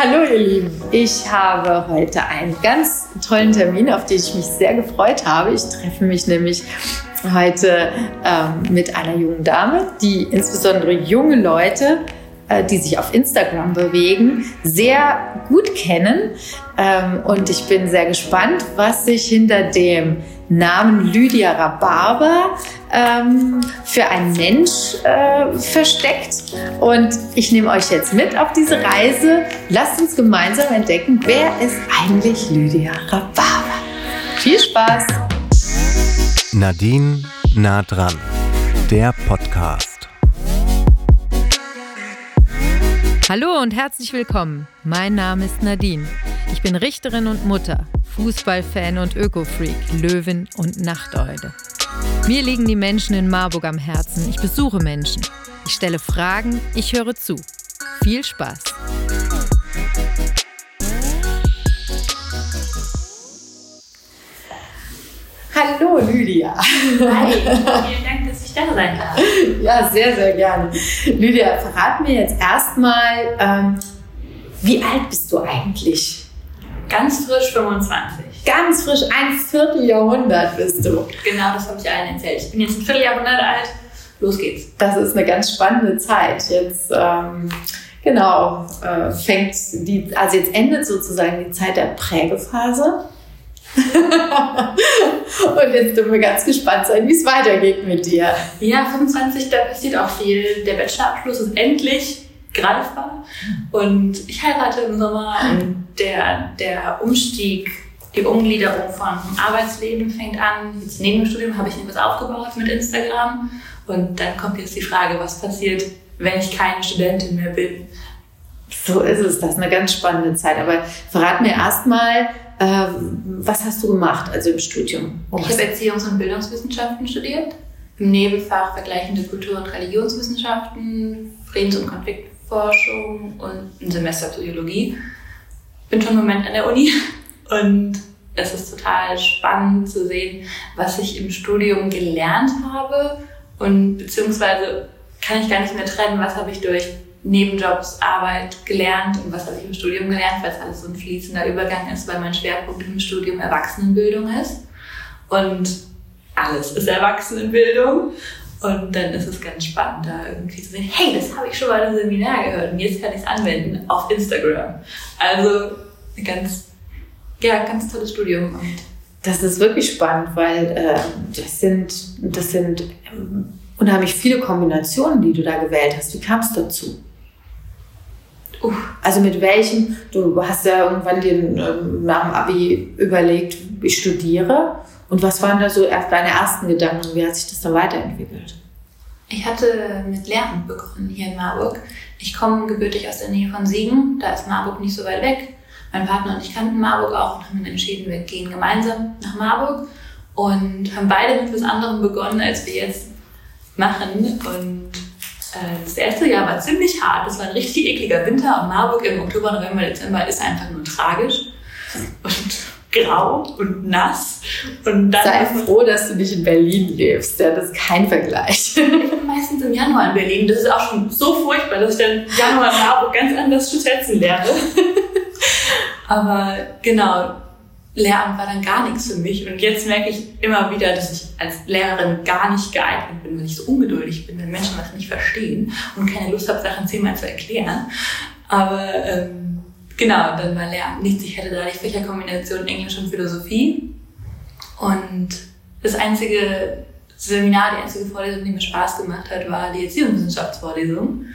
Hallo ihr Lieben, ich habe heute einen ganz tollen Termin, auf den ich mich sehr gefreut habe. Ich treffe mich nämlich heute ähm, mit einer jungen Dame, die insbesondere junge Leute äh, die sich auf Instagram bewegen, sehr gut kennen. Ähm, und ich bin sehr gespannt, was sich hinter dem Namen Lydia Rhabarber ähm, für ein Mensch äh, versteckt. Und ich nehme euch jetzt mit auf diese Reise. Lasst uns gemeinsam entdecken, wer ist eigentlich Lydia Rhabarber. Viel Spaß! Nadine nah dran, der Podcast. Hallo und herzlich willkommen. Mein Name ist Nadine. Ich bin Richterin und Mutter, Fußballfan und Öko-Freak, Löwin und Nachteule. Mir liegen die Menschen in Marburg am Herzen. Ich besuche Menschen. Ich stelle Fragen, ich höre zu. Viel Spaß. Hallo Lydia. Hi, vielen Dank, dass ich da sein darf. Ja, sehr, sehr gerne. Lydia, verrat mir jetzt erstmal, ähm, wie alt bist du eigentlich? Ganz frisch 25. Ganz frisch, ein Vierteljahrhundert bist du. Genau, das habe ich allen erzählt. Ich bin jetzt ein Vierteljahrhundert alt. Los geht's. Das ist eine ganz spannende Zeit. Jetzt, ähm, genau, äh, fängt die, also jetzt endet sozusagen die Zeit der Prägephase. und jetzt dürfen wir ganz gespannt sein, wie es weitergeht mit dir. Ja, 25, da passiert auch viel. Der Bachelorabschluss ist endlich greifbar und ich heirate im Sommer und der, der Umstieg, die Umgliederung von Arbeitsleben fängt an. Jetzt neben dem Studium habe ich etwas aufgebaut mit Instagram und dann kommt jetzt die Frage, was passiert, wenn ich keine Studentin mehr bin. So ist es, das ist eine ganz spannende Zeit. Aber verrat mir erstmal, äh, was hast du gemacht, also im Studium? Oh, ich habe Erziehungs- und Bildungswissenschaften studiert. Im Nebenfach vergleichende Kultur- und Religionswissenschaften, Friedens- und Konfliktforschung und ein Semester Psychologie. Bin schon im Moment an der Uni und es ist total spannend zu sehen, was ich im Studium gelernt habe und beziehungsweise kann ich gar nicht mehr trennen, was habe ich durch Nebenjobs, Arbeit gelernt und was habe ich im Studium gelernt, weil es alles so ein fließender Übergang ist, weil mein Schwerpunkt im Studium Erwachsenenbildung ist. Und alles ist Erwachsenenbildung. Und dann ist es ganz spannend, da irgendwie zu sehen, hey, das habe ich schon mal im Seminar gehört und jetzt kann ich es anwenden auf Instagram. Also ein ganz, ja, ganz tolles Studium. Und das ist wirklich spannend, weil äh, das sind, das sind ähm, unheimlich viele Kombinationen, die du da gewählt hast. Wie kam es dazu? Uh, also mit welchen, du hast ja irgendwann den, ähm, nach dem Abi überlegt, ich studiere. Und was waren da so erst deine ersten Gedanken? Wie hat sich das dann weiterentwickelt? Ich hatte mit Lehramt begonnen hier in Marburg. Ich komme gebürtig aus der Nähe von Siegen, da ist Marburg nicht so weit weg. Mein Partner und ich kannten Marburg auch und haben entschieden, wir gehen gemeinsam nach Marburg und haben beide mit was anderem begonnen, als wir jetzt machen. Und äh, das erste Jahr war ziemlich hart. Das war ein richtig ekliger Winter und Marburg im Oktober, November, Dezember ist einfach nur tragisch und grau und nass. Und dann Sei froh, dass du nicht in Berlin lebst. Ja, das ist kein Vergleich. Ich bin meistens im Januar in Berlin. Das ist auch schon so furchtbar, dass ich dann Januar in Marburg ganz anders zu schätzen lerne. Aber genau, Lehramt war dann gar nichts für mich. Und jetzt merke ich immer wieder, dass ich als Lehrerin gar nicht geeignet bin, weil ich so ungeduldig bin, wenn Menschen was nicht verstehen und keine Lust habe, Sachen zehnmal zu erklären. Aber ähm, genau, dann war Lehramt nichts. Ich hatte da die Fächerkombination Englisch und Philosophie. Und das einzige Seminar, die einzige Vorlesung, die mir Spaß gemacht hat, war die Erziehungswissenschaftsvorlesung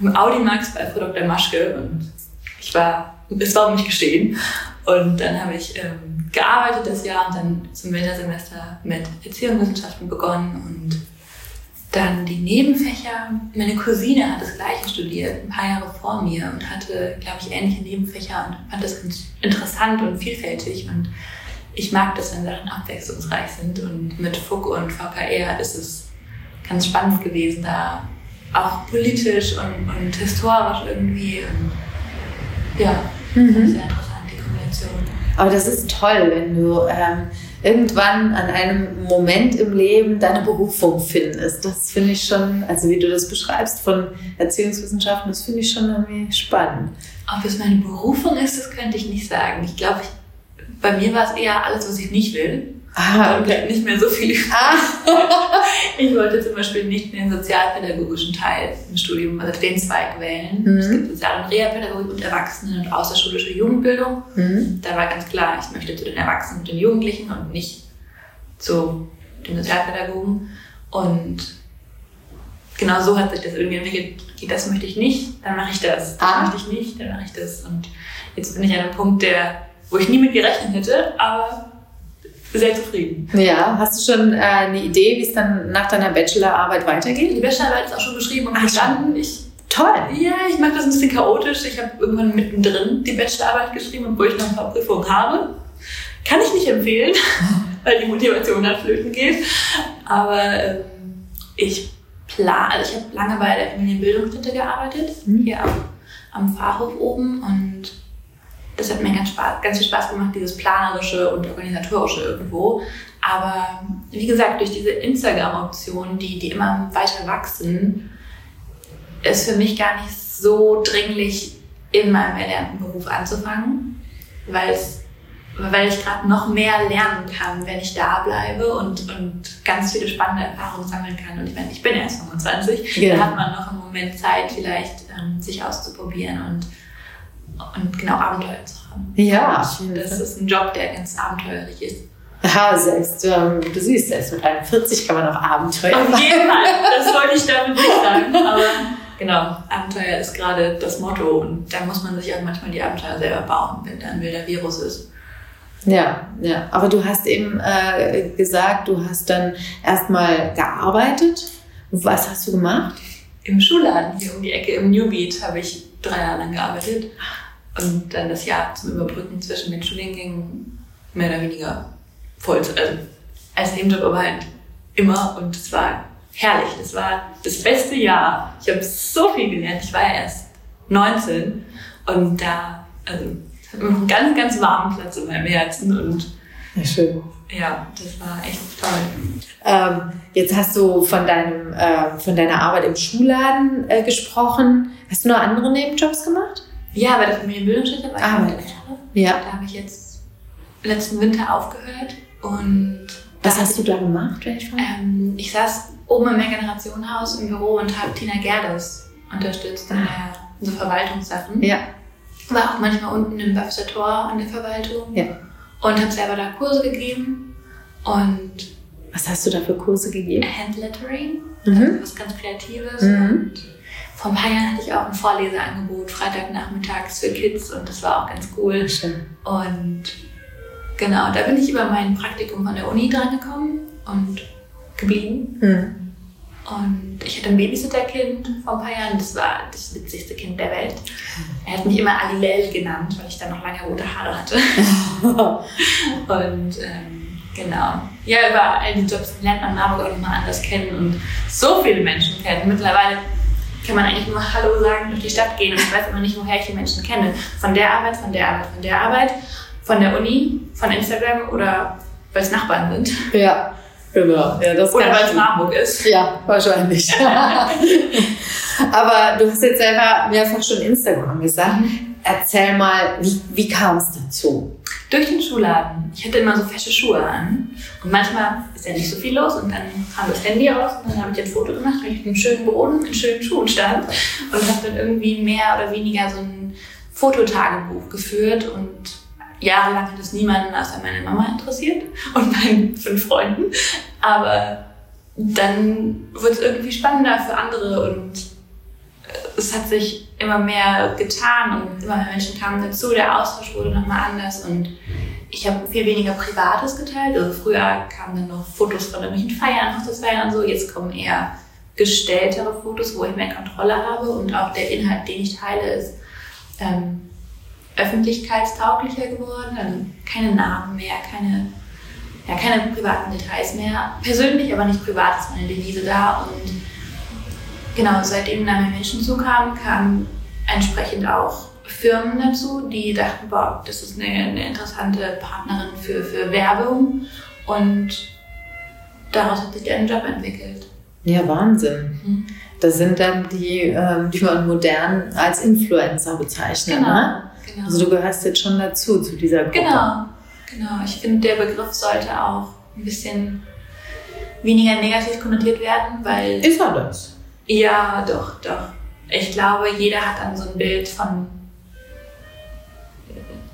im Audimax bei Frau Dr. Maschke. Und ich war, es war um mich geschehen. Und dann habe ich ähm, gearbeitet das Jahr und dann zum Wintersemester mit Erziehungswissenschaften begonnen und dann die Nebenfächer. Meine Cousine hat das gleiche studiert, ein paar Jahre vor mir und hatte, glaube ich, ähnliche Nebenfächer und fand das ganz interessant und vielfältig. Und ich mag das, wenn Sachen abwechslungsreich sind. Und mit FUG und VKR ist es ganz spannend gewesen, da auch politisch und, und historisch irgendwie. Und ja, mhm. sehr interessant. Kombination. Aber das ist toll, wenn du ähm, irgendwann an einem Moment im Leben deine Berufung findest. Das finde ich schon, also wie du das beschreibst von Erziehungswissenschaften, das finde ich schon irgendwie spannend. Ob es meine Berufung ist, das könnte ich nicht sagen. Ich glaube, bei mir war es eher alles, was ich nicht will. Ah, okay. nicht mehr so viel. Ah. ich wollte zum Beispiel nicht den sozialpädagogischen Teil im Studium, also den Zweig wählen. Mhm. Es gibt Sozial- und Reha-Pädagogik und Erwachsenen- und außerschulische Jugendbildung. Mhm. Da war ganz klar, ich möchte zu den Erwachsenen und den Jugendlichen und nicht zu den Sozialpädagogen. Und genau so hat sich das irgendwie entwickelt. Das möchte ich nicht, dann mache ich das. Das ah. möchte ich nicht, dann mache ich das. Und jetzt bin ich an einem Punkt, der, wo ich nie mit gerechnet hätte, aber sehr zufrieden. Ja, hast du schon äh, eine Idee, wie es dann nach deiner Bachelorarbeit weitergeht? Die Bachelorarbeit ist auch schon geschrieben und verstanden. Ich, Toll. Ja, ich mag das ein bisschen chaotisch. Ich habe irgendwann mittendrin die Bachelorarbeit geschrieben, obwohl ich noch ein paar Prüfungen habe. Kann ich nicht empfehlen, weil die Motivation dann flöten geht. Aber ähm, ich plane, also ich habe lange bei der Familienbildungsstätte gearbeitet, mhm. hier am, am Fahrhof oben und das hat mir ganz, Spaß, ganz viel Spaß gemacht, dieses Planerische und Organisatorische irgendwo. Aber wie gesagt, durch diese Instagram-Optionen, die, die immer weiter wachsen, ist für mich gar nicht so dringlich, in meinem erlernten Beruf anzufangen, weil weil ich gerade noch mehr lernen kann, wenn ich da bleibe und, und ganz viele spannende Erfahrungen sammeln kann. Und ich meine, ich bin erst 25, ja. da hat man noch einen Moment Zeit, vielleicht ähm, sich auszuprobieren und und genau Abenteuer zu haben. Ja. Und das ist ein Job, der ganz abenteuerlich ist. Ja, selbst, ähm, du siehst, selbst mit 41 kann man auch Abenteuer machen. Auf jeden Fall, das wollte ich damit nicht sagen. Aber genau, Abenteuer ist gerade das Motto und da muss man sich auch manchmal die Abenteuer selber bauen, wenn da ein wilder Virus ist. Ja, ja. Aber du hast eben äh, gesagt, du hast dann erstmal gearbeitet. Was hast du gemacht? Im Schulladen hier um die Ecke im Newbeat habe ich drei Jahre lang gearbeitet und dann das Jahr zum Überbrücken zwischen den Studiengängen mehr oder weniger voll, also als Nebenjob aber halt immer und es war herrlich. Es war das beste Jahr. Ich habe so viel gelernt. Ich war ja erst 19 und da, also einen ganz, ganz warmen Platz in meinem Herzen und ja, schön. Ja, das war echt toll. Ähm, jetzt hast du von, deinem, äh, von deiner Arbeit im Schulladen äh, gesprochen. Hast du noch andere Nebenjobs gemacht? Ja, bei der Familienbildungsstätte war ich ah, Ja. Da habe ich jetzt letzten Winter aufgehört und was hast du da gemacht, ähm, ich saß oben im Mehrgenerationenhaus im Büro und habe Tina Gerdes unterstützt in, der, in so Verwaltungssachen. Ja. War auch manchmal unten im Webster Tor an der Verwaltung. Ja. Und habe selber da Kurse gegeben. Und was hast du da für Kurse gegeben? Handlettering, mhm. also was ganz Kreatives. Mhm. Und vor ein paar Jahren hatte ich auch ein Vorleseangebot, Freitagnachmittags für Kids und das war auch ganz cool. Schön. Und genau, da bin ich über mein Praktikum von der Uni drangekommen und geblieben. Mhm. Und ich hatte ein Babysitter-Kind vor ein paar Jahren, das war das witzigste Kind der Welt. Er hat mich immer Alilel genannt, weil ich dann noch lange rote Haare hatte. und ähm, genau. Ja, über all die Jobs lernt man Marburg auch nochmal anders kennen und so viele Menschen kennen. Mittlerweile kann man eigentlich nur Hallo sagen, durch die Stadt gehen und ich weiß immer nicht, woher ich die Menschen kenne. Von der Arbeit, von der Arbeit, von der Arbeit, von der Uni, von Instagram oder weil es Nachbarn sind. Ja. Genau. Ja, das Oder weil es Marburg ist. Ja, wahrscheinlich. Aber du hast jetzt selber mehrfach schon Instagram gesagt. Erzähl mal, wie, wie kam es dazu? Durch den Schuhladen. Ich hatte immer so fesche Schuhe an. Und manchmal ist ja nicht so viel los. Und dann kam das Handy raus und dann habe ich ein Foto gemacht, weil ich mit einem schönen Boden in schönen Schuhen stand. Und habe dann irgendwie mehr oder weniger so ein Fototagebuch geführt und jahrelang hat es niemanden außer meine Mama interessiert und meinen fünf Freunden. Aber dann wurde es irgendwie spannender für andere und es hat sich immer mehr getan und immer mehr Menschen kamen dazu. Der Austausch wurde nochmal anders und ich habe viel weniger Privates geteilt. Also früher kamen dann noch Fotos von irgendwelchen Feiern, Hochzeitsfeiern und so. Jetzt kommen eher gestelltere Fotos, wo ich mehr Kontrolle habe und auch der Inhalt, den ich teile, ist ähm, öffentlichkeitstauglicher geworden. Also keine Namen mehr, keine, ja, keine privaten Details mehr. Persönlich, aber nicht privat ist meine Devise da. Und genau, seitdem da mehr Menschen zukamen, kamen entsprechend auch Firmen dazu, die dachten, boah, das ist eine, eine interessante Partnerin für, für Werbung. Und daraus hat sich ein Job entwickelt. Ja, Wahnsinn. Mhm. Das sind dann die, ähm, die man modern als Influencer bezeichnet. Genau. Ne? genau. Also du gehörst jetzt schon dazu, zu dieser Gruppe. Genau, genau. Ich finde, der Begriff sollte auch ein bisschen weniger negativ konnotiert werden, weil. Ist er das? Ja, doch, doch. Ich glaube, jeder hat dann so ein Bild von.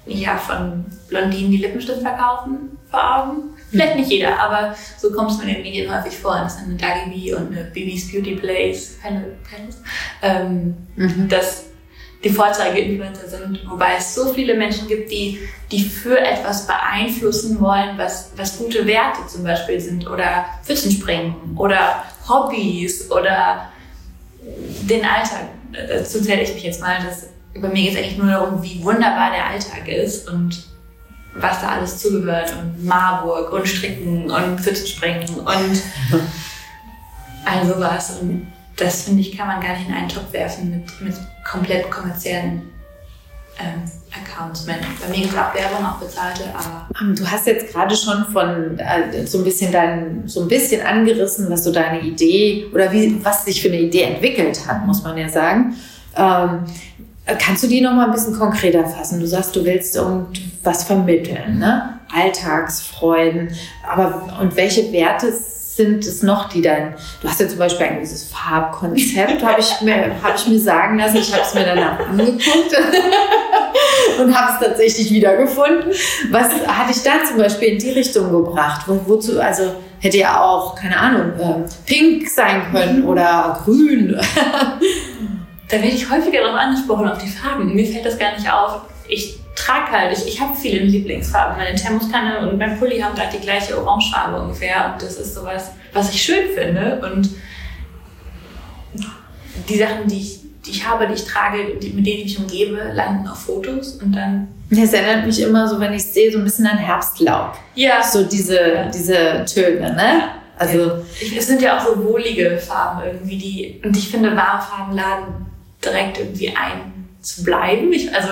Ja, von Blondinen, die Lippenstift verkaufen, vor Augen. Vielleicht nicht jeder, aber so kommt es mir in den Medien häufig vor. Das ist eine Dagi und eine Bibis Beauty Place, Palace, ähm, Mhm. dass die Vorzeige-Influencer sind, wobei es so viele Menschen gibt, die, die für etwas beeinflussen wollen, was, was gute Werte zum Beispiel sind oder Pfützenspringen oder Hobbys oder den Alltag. Dazu zähle ich mich jetzt mal, dass bei mir geht es eigentlich nur darum, wie wunderbar der Alltag ist und was da alles zugehört und Marburg und Stricken und Pfützenspringen und all sowas. Und das finde ich, kann man gar nicht in einen Topf werfen mit, mit komplett kommerziellen ähm, Accounts. Bei mir gibt es auch bezahlte, aber Ähm, Du hast jetzt gerade schon von äh, so ein bisschen dein, so ein bisschen angerissen, was so deine Idee oder wie, was sich für eine Idee entwickelt hat, muss man ja sagen. Ähm, kannst du die noch mal ein bisschen konkreter fassen? Du sagst, du willst irgendwas vermitteln, ne? Alltagsfreuden. Aber und welche Werte sind es noch, die dann, du hast ja zum Beispiel ein dieses Farbkonzept, habe ich, mir- hab ich mir sagen lassen, ich habe es mir danach angeguckt und habe es tatsächlich wiedergefunden. Was hatte ich da zum Beispiel in die Richtung gebracht? Wo, wozu, also hätte ja auch, keine Ahnung, ähm, pink sein können oder grün. da werde ich häufiger darauf angesprochen, auf die Farben. Mir fällt das gar nicht auf. Ich trage halt, ich, ich habe viele Lieblingsfarben. Meine Thermoskanne und mein Pulli haben halt die gleiche Orangefarbe ungefähr. Und das ist sowas, was ich schön finde. Und die Sachen, die ich, die ich habe, die ich trage, die, mit denen ich mich umgebe, landen auf Fotos. Und dann, Es erinnert mich immer so, wenn ich es sehe, so ein bisschen an Herbstlaub. ja, So diese, diese Töne, ne? Also, es sind ja auch so wohlige Farben irgendwie, die, und ich finde, warme Farben laden direkt irgendwie ein zu bleiben. Ich, also,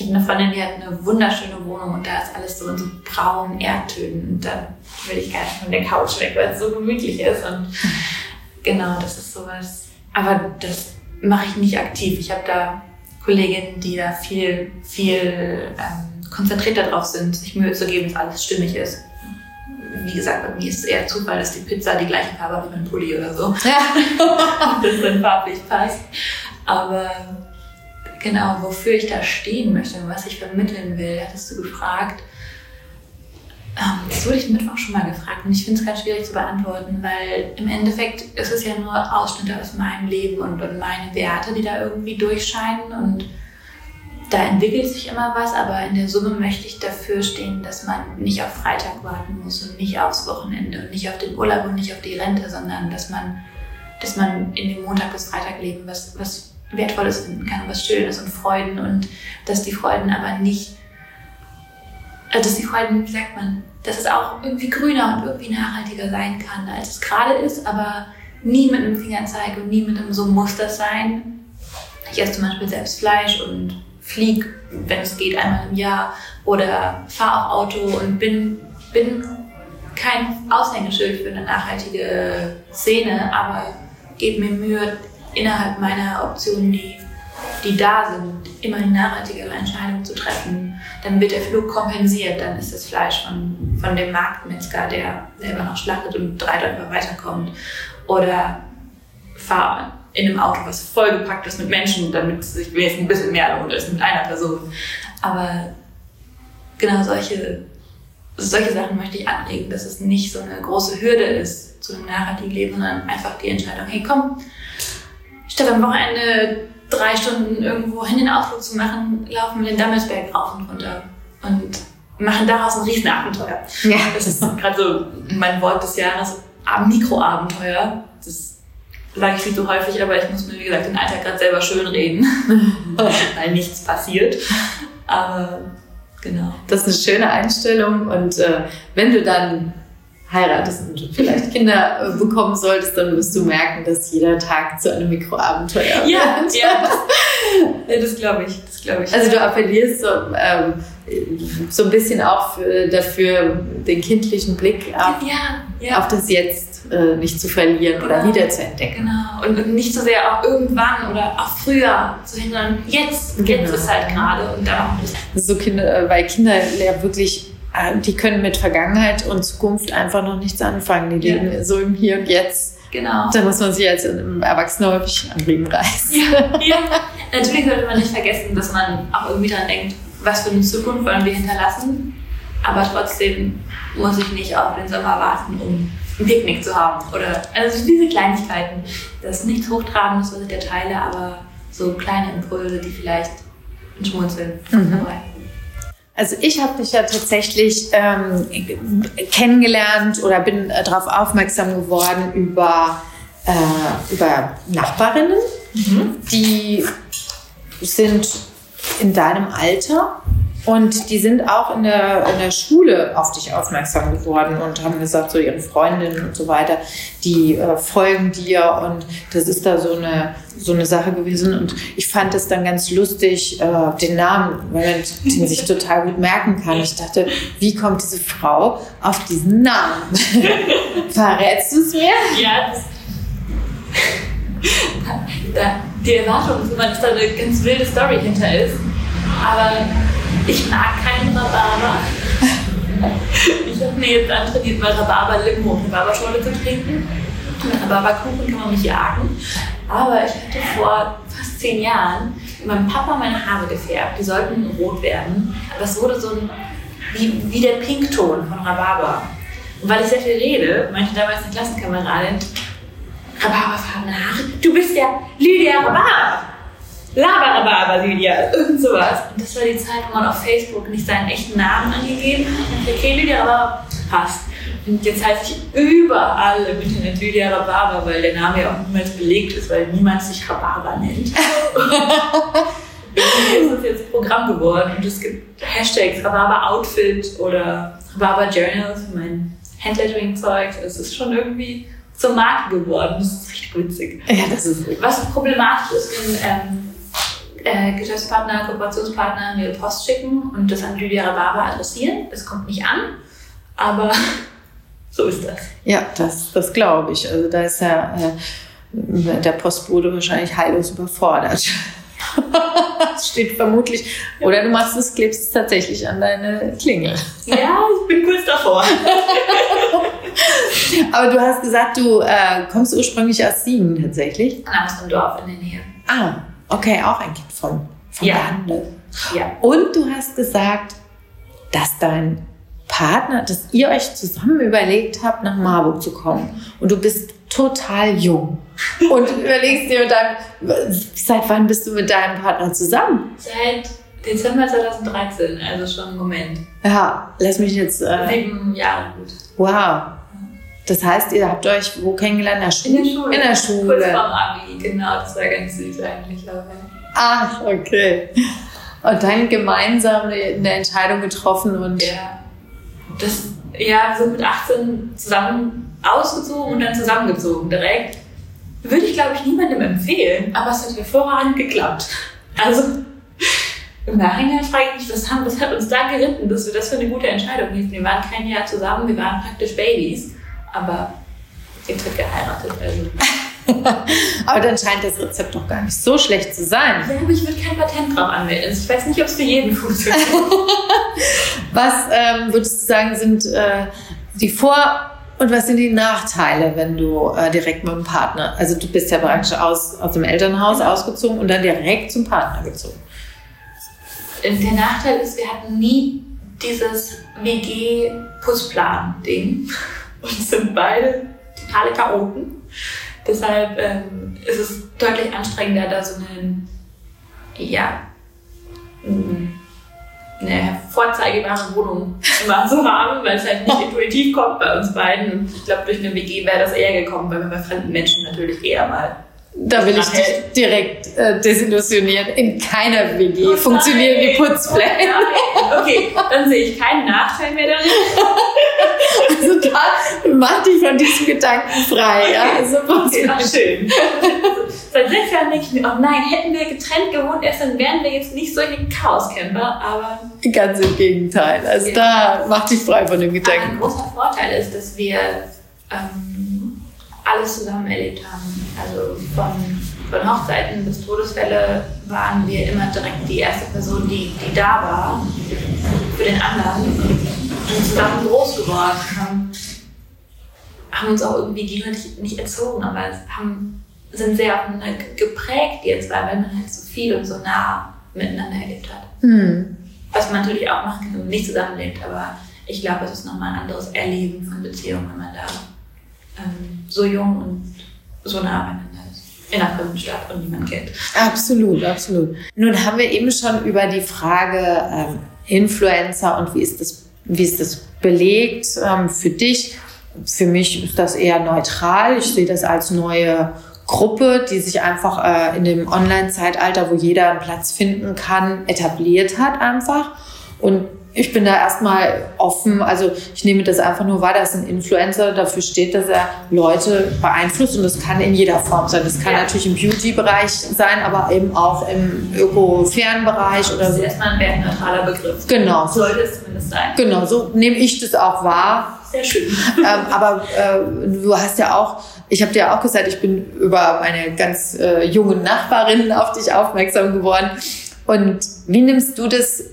ich habe eine Freundin, die hat eine wunderschöne Wohnung und da ist alles so in so braunen Erdtönen und dann will ich gar nicht von der Couch weg, weil es so gemütlich ist und genau, das ist sowas. Aber das mache ich nicht aktiv. Ich habe da Kolleginnen, die da viel, viel ähm, konzentrierter drauf sind, sich Mühe zu geben, dass alles stimmig ist wie gesagt, bei mir ist es eher Zufall, dass die Pizza die gleiche Farbe hat wie mein Pulli oder so. das dann farblich passt. Aber genau, wofür ich da stehen möchte und was ich vermitteln will, hattest du gefragt. Ähm, Das wurde ich Mittwoch schon mal gefragt und ich finde es ganz schwierig zu beantworten, weil im Endeffekt ist es ja nur Ausschnitte aus meinem Leben und, und meine Werte, die da irgendwie durchscheinen und da entwickelt sich immer was, aber in der Summe möchte ich dafür stehen, dass man nicht auf Freitag warten muss und nicht aufs Wochenende und nicht auf den Urlaub und nicht auf die Rente, sondern dass man, dass man in dem Montag bis Freitag leben was, was Wertvolles finden kann, was Schönes und Freuden und dass die Freuden aber nicht, äh, dass die Freuden, wie sagt man, dass es auch irgendwie grüner und irgendwie nachhaltiger sein kann, als es gerade ist, aber nie mit einem Fingerzeig und nie mit einem so muss das sein. Ich esse zum Beispiel selbst Fleisch und flieg, wenn es geht, einmal im Jahr oder fahre auch Auto und bin, bin kein Aushängeschild für eine nachhaltige Szene, aber gebe mir Mühe, innerhalb meiner Optionen, die, die da sind, immer die nachhaltigere Entscheidung zu treffen. Dann wird der Flug kompensiert, dann ist das Fleisch von, von dem Marktmetzger, der selber noch schlachtet und drei Dörfer weiterkommt. Oder fahre in einem Auto, was vollgepackt ist mit Menschen, damit es sich wenigstens ein bisschen mehr lohnt als mit einer Person. Aber genau solche, solche Sachen möchte ich anregen, dass es nicht so eine große Hürde ist zu einem nachhaltigen Leben, sondern einfach die Entscheidung, hey komm, statt am Wochenende drei Stunden irgendwo hin den Ausflug zu machen, laufen wir den Dammelsberg rauf und runter und machen daraus ein Riesenabenteuer. ja. Das ist gerade so mein Wort des Jahres, Ab- Mikroabenteuer. Das sage ich viel zu häufig, aber ich muss mir, wie gesagt, den Alltag gerade selber schön reden, weil nichts passiert. Aber genau. Das ist eine schöne Einstellung und äh, wenn du dann heiratest und vielleicht Kinder äh, bekommen solltest, dann wirst du merken, dass jeder Tag zu einem Mikroabenteuer Ja, wird. ja, das, ja, das glaube ich. Das glaube ich. Also du appellierst so, ähm, so ein bisschen auch für, dafür, den kindlichen Blick auf, ja, ja. auf das Jetzt äh, nicht zu verlieren oder Genau. wieder zu entdecken. Genau. Und, und nicht so sehr auch irgendwann oder auch früher zu hindern. Jetzt, jetzt Genau. ist halt gerade und nicht. So Kinder, äh, weil Kinder ja wirklich, die können mit Vergangenheit und Zukunft einfach noch nichts anfangen. Die Ja. leben so im Hier und Jetzt. Genau. Da muss man sich als Erwachsener häufig an Riemen reißen. Ja, ja. Natürlich sollte man nicht vergessen, dass man auch irgendwie dran denkt, was für eine Zukunft wollen wir hinterlassen. Aber trotzdem muss ich nicht auf den Sommer warten, um ein Picknick zu haben. Oder also diese Kleinigkeiten. Das ist nichts Hochtrabendes, was ich erteile, aber so kleine Impulse, die vielleicht ein Schmunzeln Mhm. verbreiten. Also ich habe dich ja tatsächlich ähm, kennengelernt oder bin äh, darauf aufmerksam geworden über, äh, über Nachbarinnen, die sind in deinem Alter und die sind auch in der, in der Schule auf dich aufmerksam geworden und haben gesagt, so ihre Freundinnen und so weiter, die äh, folgen dir und das ist da so eine, so eine Sache gewesen. Und ich fand es dann ganz lustig, äh, den Namen, weil man den sich total gut merken kann. Ich dachte, wie kommt diese Frau auf diesen Namen? Verrätst du es mir? Ja, die Erwartung ist immer, dass da eine ganz wilde Story hinter ist. Aber ich mag keinen Rhabarber. Ich habe mir jetzt antrainiert, mal Rhabarber-Limo und Rhabarberschorle zu trinken. Mit Rhabarberkuchen kann man mich jagen. Aber ich hatte vor fast zehn Jahren meinem Papa meine Haare gefärbt. Die sollten rot werden. Aber es wurde so ein, wie, wie der Pinkton von Rhabarber. Und weil ich sehr viel rede, meinte damals eine Klassenkameradin, Rhabarberfarbene Haare, du bist ja Lydia Rhabarber. Laber-Rhabarber, Lydia. Irgend sowas. Und das war die Zeit, wo man auf Facebook nicht seinen echten Namen angegeben hat. Und okay, Lydia Rhabarber passt. Und jetzt heißt ich überall im Internet Lydia Rhabarber, weil der Name ja auch niemals belegt ist, weil niemand sich Rhabarber nennt. Irgendwie ist das jetzt Programm geworden und es gibt Hashtags Rhabarber Outfit oder Rhabarber Journals für mein Handlettering-Zeug. Es ist schon irgendwie zur Marke geworden. Das ist richtig witzig. Ja, das ist wirklich. Was problematisch ist, wenn ähm, äh, Geschäftspartner, Kooperationspartner mir Post schicken und das an Lydia Rhabarber adressieren. Das kommt nicht an, aber so ist das. Ja, das, das glaube ich. Also da ist ja äh, der Postbote wahrscheinlich heillos überfordert. Das steht vermutlich. Oder du machst es, klebst es tatsächlich an deine Klingel. Ja, ich bin kurz davor. Aber du hast gesagt, du äh, kommst ursprünglich aus Siegen tatsächlich. Aus einem Dorf in der Nähe. Ah, okay, auch ein Kind vom, vom Ja. Lande. Ja. Und du hast gesagt, dass dein Partner, dass ihr euch zusammen überlegt habt, nach Marburg zu kommen. Und du bist total jung. Und du überlegst dir mit deinem, seit wann bist du mit deinem Partner zusammen? Seit Dezember 2013, also schon einen Moment. Ja, lass mich jetzt, äh, Sieben Jahre gut. wow. Das heißt, ihr habt euch wo kennengelernt? In der Schule? In der Schule. In der Kurz vorm Abi, genau. Das war ganz süß eigentlich. Aber Ach, okay. Und dann gemeinsam eine Entscheidung getroffen und ja, das, ja, wir sind mit 18 zusammen ausgezogen und dann zusammengezogen direkt. Würde ich, glaube ich, niemandem empfehlen, aber es hat hervorragend geklappt. Also, im Nachhinein frage ich mich, was, haben, was hat uns da geritten, dass wir das für eine gute Entscheidung hielten. Wir waren kein Jahr zusammen, wir waren praktisch Babys, aber jetzt wird geheiratet. Also. Aber dann scheint das Rezept doch gar nicht so schlecht zu sein. Ja, aber ich würde kein Patent drauf anmelden. Ich weiß nicht, ob es für jeden funktioniert. Was ähm, würdest du sagen, sind äh, die Vor- und was sind die Nachteile, wenn du äh, direkt mit dem Partner, also du bist ja praktisch aus, aus dem Elternhaus ausgezogen und dann direkt zum Partner gezogen. Der Nachteil ist, wir hatten nie dieses WG-Putzplan-Ding und sind beide totale Chaoten. Deshalb ähm, ist es deutlich anstrengender, da so einen, ja, eine vorzeigebare Wohnung immer zu haben, weil es halt nicht intuitiv kommt bei uns beiden. Und ich glaube, durch eine WG wäre das eher gekommen, weil man bei fremden Menschen natürlich eher mal Da will ich dich direkt äh, desillusionieren. In keiner WG Oh funktionieren die. Putzpläne. Oh. Okay, dann sehe ich keinen Nachteil mehr darin. Also da mach dich von diesem Gedanken frei. Ja? Also Okay, ach, schön. Seit sechs Jahren denke ich mir, oh nein, hätten wir getrennt gewohnt, erst dann wären wir jetzt nicht solche Chaoscamper, aber. Ganz im Gegenteil. Also ja. da macht dich frei von dem Gedanken. ein großer Vorteil ist, dass wir ähm, alles zusammen erlebt haben. Also von, von Hochzeiten bis Todesfälle waren wir immer direkt die erste Person, die, die da war für den anderen. Und zusammen groß geworden. Haben, haben uns auch irgendwie gegenseitig nicht erzogen, aber haben, sind sehr aufeinander geprägt jetzt, weil man halt so viel und so nah miteinander erlebt hat. Mhm. Was man natürlich auch machen kann, wenn man nicht zusammenlebt, aber ich glaube, es ist nochmal ein anderes Erleben von Beziehungen, wenn man da ähm, so jung und so nah beieinander ist. In einer fremden Stadt und niemand kennt. Absolut, absolut. Nun haben wir eben schon über die Frage ähm, Influencer und wie ist das, wie ist das belegt ähm, für dich. Für mich ist das eher neutral. Ich sehe das als neue Gruppe, die sich einfach äh, in dem Online-Zeitalter, wo jeder einen Platz finden kann, etabliert hat einfach. Und ich bin da erstmal offen. Also ich nehme das einfach nur wahr, dass ein Influencer dafür steht, dass er Leute beeinflusst und das kann in jeder Form sein. Das kann ja. natürlich im Beauty-Bereich sein, aber eben auch im öko-fairen Bereich oder so. Das ist erstmal ein wertneutraler Begriff. Genau. Sollte es zumindest sein. Genau, so nehme ich das auch wahr. Sehr schön. ähm, aber äh, du hast ja auch, ich habe dir auch gesagt, ich bin über meine ganz äh, jungen Nachbarinnen auf dich aufmerksam geworden. Und wie nimmst du das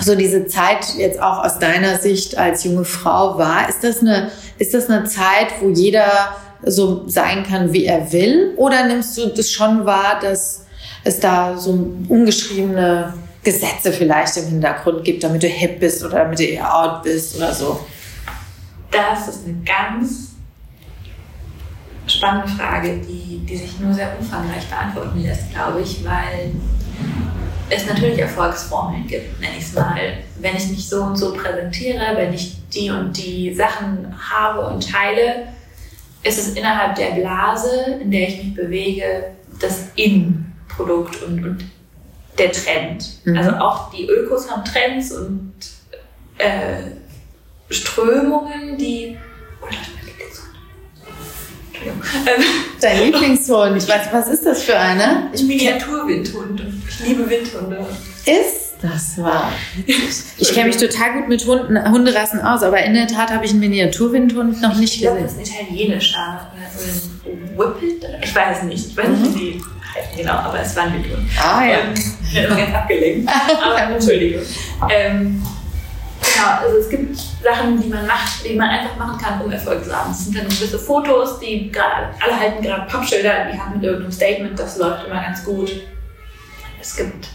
so diese Zeit jetzt auch aus deiner Sicht als junge Frau war, ist das eine, ist das eine Zeit, wo jeder so sein kann, wie er will? Oder nimmst du das schon wahr, dass es da so ungeschriebene Gesetze vielleicht im Hintergrund gibt, damit du hip bist oder damit du eher out bist oder so? Das ist eine ganz spannende Frage, die, die sich nur sehr umfangreich beantworten lässt, glaube ich, weil es natürlich Erfolgsformeln gibt, nenne ich es mal. Wenn ich mich so und so präsentiere, wenn ich die und die Sachen habe und teile, ist es innerhalb der Blase, in der ich mich bewege, das In-Produkt und, und der Trend. Mhm. Also auch die Ökos haben Trends und äh, Strömungen, die. Oh, Dein Lieblingshund. Was, was ist das für eine? Ich Miniaturwindhund. Liebe Windhunde. Ist das wahr? Ich kenne mich total gut mit Hunden, Hunderassen aus, aber in der Tat habe ich einen Miniaturwindhund noch nicht ich glaub, gesehen. Ich glaube, das ist ein italienischer. Whippet? Ich weiß es nicht. Ich weiß nicht, mhm. wie die heißen genau, aber es war ein Windhund. Ah ja. Ähm, ganz abgelenkt. aber Entschuldigung. Ähm, Genau, also es gibt Sachen, die man macht, die man einfach machen kann, um Erfolg zu haben. Es sind dann gewisse Fotos, die gerade, alle halten gerade Pappschilder die haben mit irgendeinem Statement, das läuft immer ganz gut. Es gibt,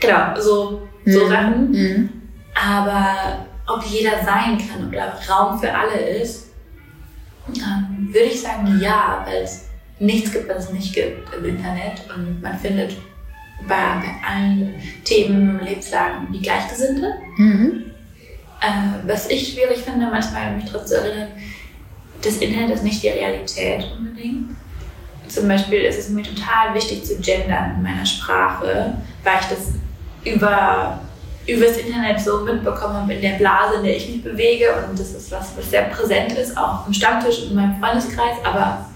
genau, so, so mhm. Sachen. Mhm. Aber ob jeder sein kann oder Raum für alle ist, ähm, würde ich sagen ja, weil es nichts gibt, was es nicht gibt im Internet und man findet bei, bei allen Themen, Lebenslagen die Gleichgesinnte. Mhm. Äh, was ich schwierig finde, manchmal mich daran zu erinnern, das Internet ist nicht die Realität unbedingt. Zum Beispiel ist es mir total wichtig zu gendern in meiner Sprache, weil ich das über, über das Internet so mitbekommen habe in der Blase, in der ich mich bewege. Und das ist was, was sehr präsent ist, auch im Stammtisch und in meinem Freundeskreis. Aber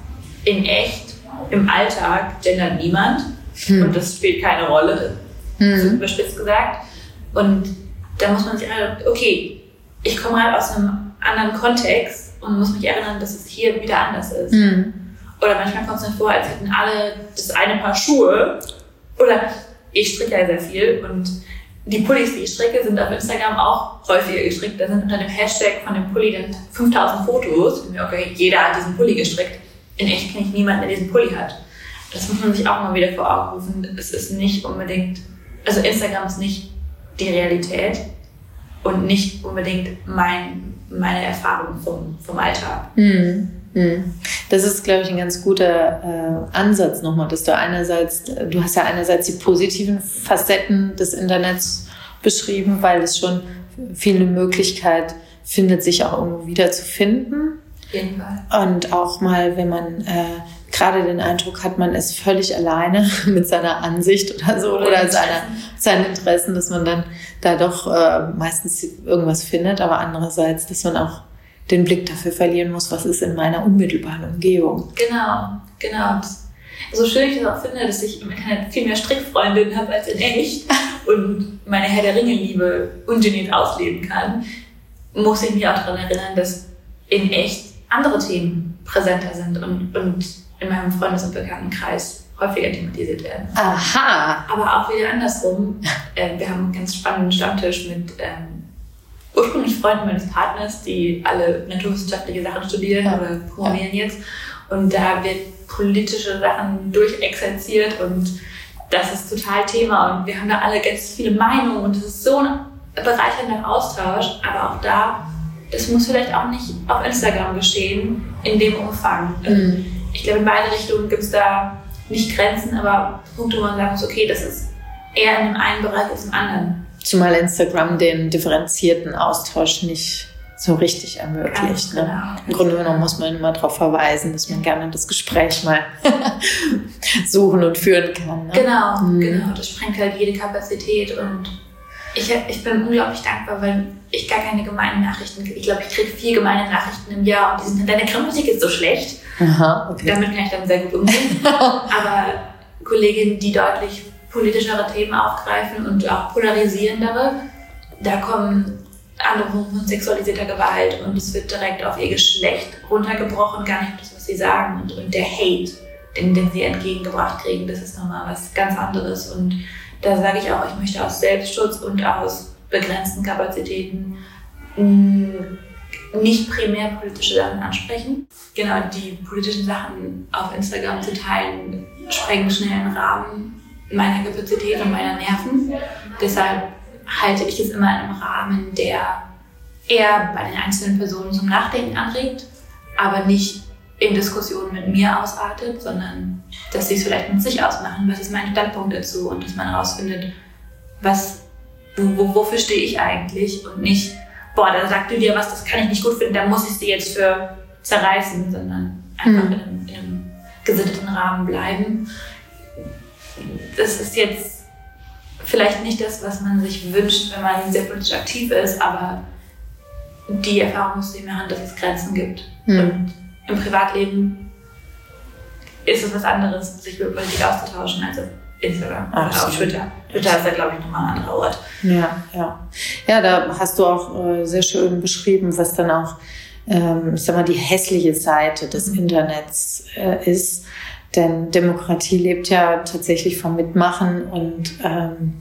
in echt, im Alltag, gendert niemand. Hm. Und das spielt keine Rolle, hm. so überspitzt gesagt. Und da muss man sich erinnern, okay, ich komme halt aus einem anderen Kontext und muss mich erinnern, dass es hier wieder anders ist. Mhm. Oder manchmal kommt es mir vor, als hätten alle das eine Paar Schuhe. Oder ich stricke ja sehr viel und die Pullis, die ich stricke, sind auf Instagram auch häufiger gestrickt. Da sind unter dem Hashtag von dem Pulli dann 5000 Fotos. Und okay, jeder hat diesen Pulli gestrickt. In echt kenne ich niemanden, der diesen Pulli hat. Das muss man sich auch mal wieder vor Augen rufen. Es ist nicht unbedingt, also Instagram ist nicht die Realität und nicht unbedingt mein, meine Erfahrung vom, vom Alltag. Mhm. Das ist, glaube ich, ein ganz guter äh, Ansatz nochmal, dass du einerseits, du hast ja einerseits die positiven Facetten des Internets beschrieben, weil es schon viele Möglichkeit findet, sich auch irgendwo wiederzufinden. Auf jeden Fall. Und auch mal, wenn man äh, gerade den Eindruck hat, man ist völlig alleine mit seiner Ansicht oder so oder, oder seiner, seinen Interessen, dass man dann da doch äh, meistens irgendwas findet, aber andererseits, dass man auch den Blick dafür verlieren muss, was ist in meiner unmittelbaren Umgebung. Genau, genau. so schön ich das auch finde, dass ich im Internet viel mehr Strickfreundinnen habe als in echt und meine Herr der Ringe-Liebe ungeniert ausleben kann, muss ich mich auch daran erinnern, dass in echt andere Themen präsenter sind und, und in meinem Freundes- und Bekanntenkreis häufiger thematisiert werden. Aha. Aber auch wieder andersrum. Äh, wir haben einen ganz spannenden Stammtisch mit ähm, ursprünglich Freunden meines Partners, die alle naturwissenschaftliche Sachen studieren Ja. oder promovieren jetzt. Und da wird politische Sachen durchexerziert und das ist total Thema. Und wir haben da alle ganz viele Meinungen und es ist so ein bereichernder Austausch. Aber auch da, das muss vielleicht auch nicht auf Instagram geschehen, in dem Umfang. Mhm. Ich glaube, in beide Richtungen gibt es da nicht Grenzen, aber Punkte, wo man sagen muss, okay, das ist eher in dem einen Bereich als im anderen. Zumal Instagram den differenzierten Austausch nicht so richtig ermöglicht. Ne? genau. Im Grunde genommen muss man immer darauf verweisen, dass man gerne das Gespräch mal suchen und führen kann. Ne? Genau, Mhm. genau. Das sprengt halt jede Kapazität und ich, ich bin unglaublich dankbar, weil ich gar keine gemeinen Nachrichten kriege. Ich glaube, ich kriege vier gemeine Nachrichten im Jahr und die sind, deine Grammatik ist so schlecht. Aha, okay. Damit kann ich dann sehr gut umgehen. Aber Kolleginnen, die deutlich politischere Themen aufgreifen und auch polarisierendere, da kommen Anrufe von sexualisierter Gewalt und es wird direkt auf ihr Geschlecht runtergebrochen, gar nicht das, was sie sagen. Und, und der Hate, den, den sie entgegengebracht kriegen, das ist nochmal was ganz anderes. Und da sage ich auch, ich möchte aus Selbstschutz und aus begrenzten Kapazitäten mh, nicht primär politische Sachen ansprechen. Genau, die politischen Sachen auf Instagram zu teilen, sprengen schnell den Rahmen meiner Kapazität und meiner Nerven. Deshalb halte ich es immer in einem Rahmen, der eher bei den einzelnen Personen zum Nachdenken anregt, aber nicht in Diskussionen mit mir ausartet, sondern dass sie es vielleicht mit sich ausmachen, was ist mein Standpunkt dazu und dass man herausfindet, was, wo, wo, wofür stehe ich eigentlich und nicht, boah, da sagt du dir was, das kann ich nicht gut finden, da muss ich sie jetzt für zerreißen, sondern einfach Mhm. in, einem, in einem gesitteten Rahmen bleiben. Das ist jetzt vielleicht nicht das, was man sich wünscht, wenn man sehr politisch aktiv ist, aber die Erfahrung muss ich machen, dass es Grenzen gibt. Mhm. Und im Privatleben ist es was anderes, sich über Politik auszutauschen, als auf Instagram oder auf Absolut. Twitter. Twitter ist ja, glaube ich, nochmal ein anderer Ort. Ja, ja. Ja, da hast du auch äh, sehr schön beschrieben, was dann auch, ähm, ich sag mal, die hässliche Seite des Internets äh, ist. Denn Demokratie lebt ja tatsächlich vom Mitmachen und ähm,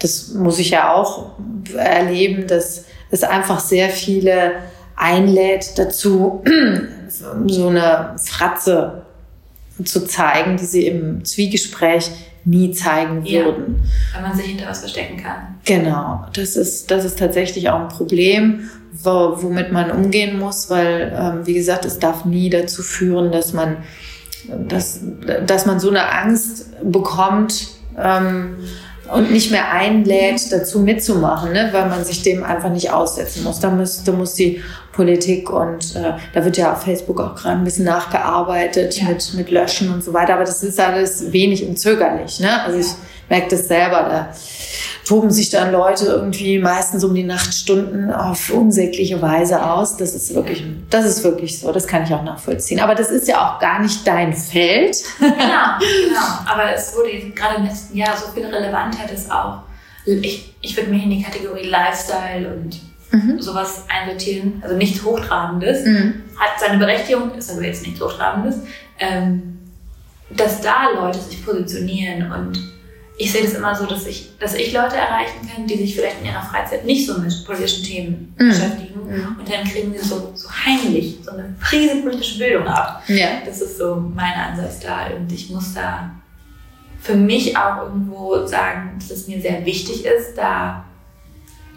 das muss ich ja auch erleben, dass es einfach sehr viele einlädt dazu, so eine Fratze zu zeigen, die sie im Zwiegespräch nie zeigen Ja. würden. Weil man sich hinter was verstecken kann. Genau, das ist, das ist tatsächlich auch ein Problem, wo, womit man umgehen muss, weil, ähm, wie gesagt, es darf nie dazu führen, dass man, dass, dass man so eine Angst bekommt ähm, und nicht mehr einlädt, dazu mitzumachen, ne? weil man sich dem einfach nicht aussetzen muss. Da muss, da muss die Politik und äh, da wird ja auf Facebook auch gerade ein bisschen nachgearbeitet Ja. mit, mit Löschen und so weiter, aber das ist alles wenig und zögerlich. Ne? Also ich merke das selber, da toben sich dann Leute irgendwie meistens um die Nachtstunden auf unsägliche Weise aus. Das ist wirklich, das ist wirklich so. Das kann ich auch nachvollziehen. Aber das ist ja auch gar nicht dein Feld. Genau, genau. Aber es wurde gerade im letzten Jahr so viel relevanter, dass auch ich, ich würde mich in die Kategorie Lifestyle und Mhm. sowas einsortieren. Also nichts Hochtrabendes. Mhm. Hat seine Berechtigung, ist aber jetzt nichts Hochtrabendes. Ähm, dass da Leute sich positionieren und ich sehe das immer so, dass ich, dass ich Leute erreichen kann, die sich vielleicht in ihrer Freizeit nicht so mit politischen Themen Mhm. beschäftigen. Mhm. Und dann kriegen sie so, so heimlich so eine Prise politische Bildung ab. Ja. Das ist so mein Ansatz da. Und ich muss da für mich auch irgendwo sagen, dass es mir sehr wichtig ist, da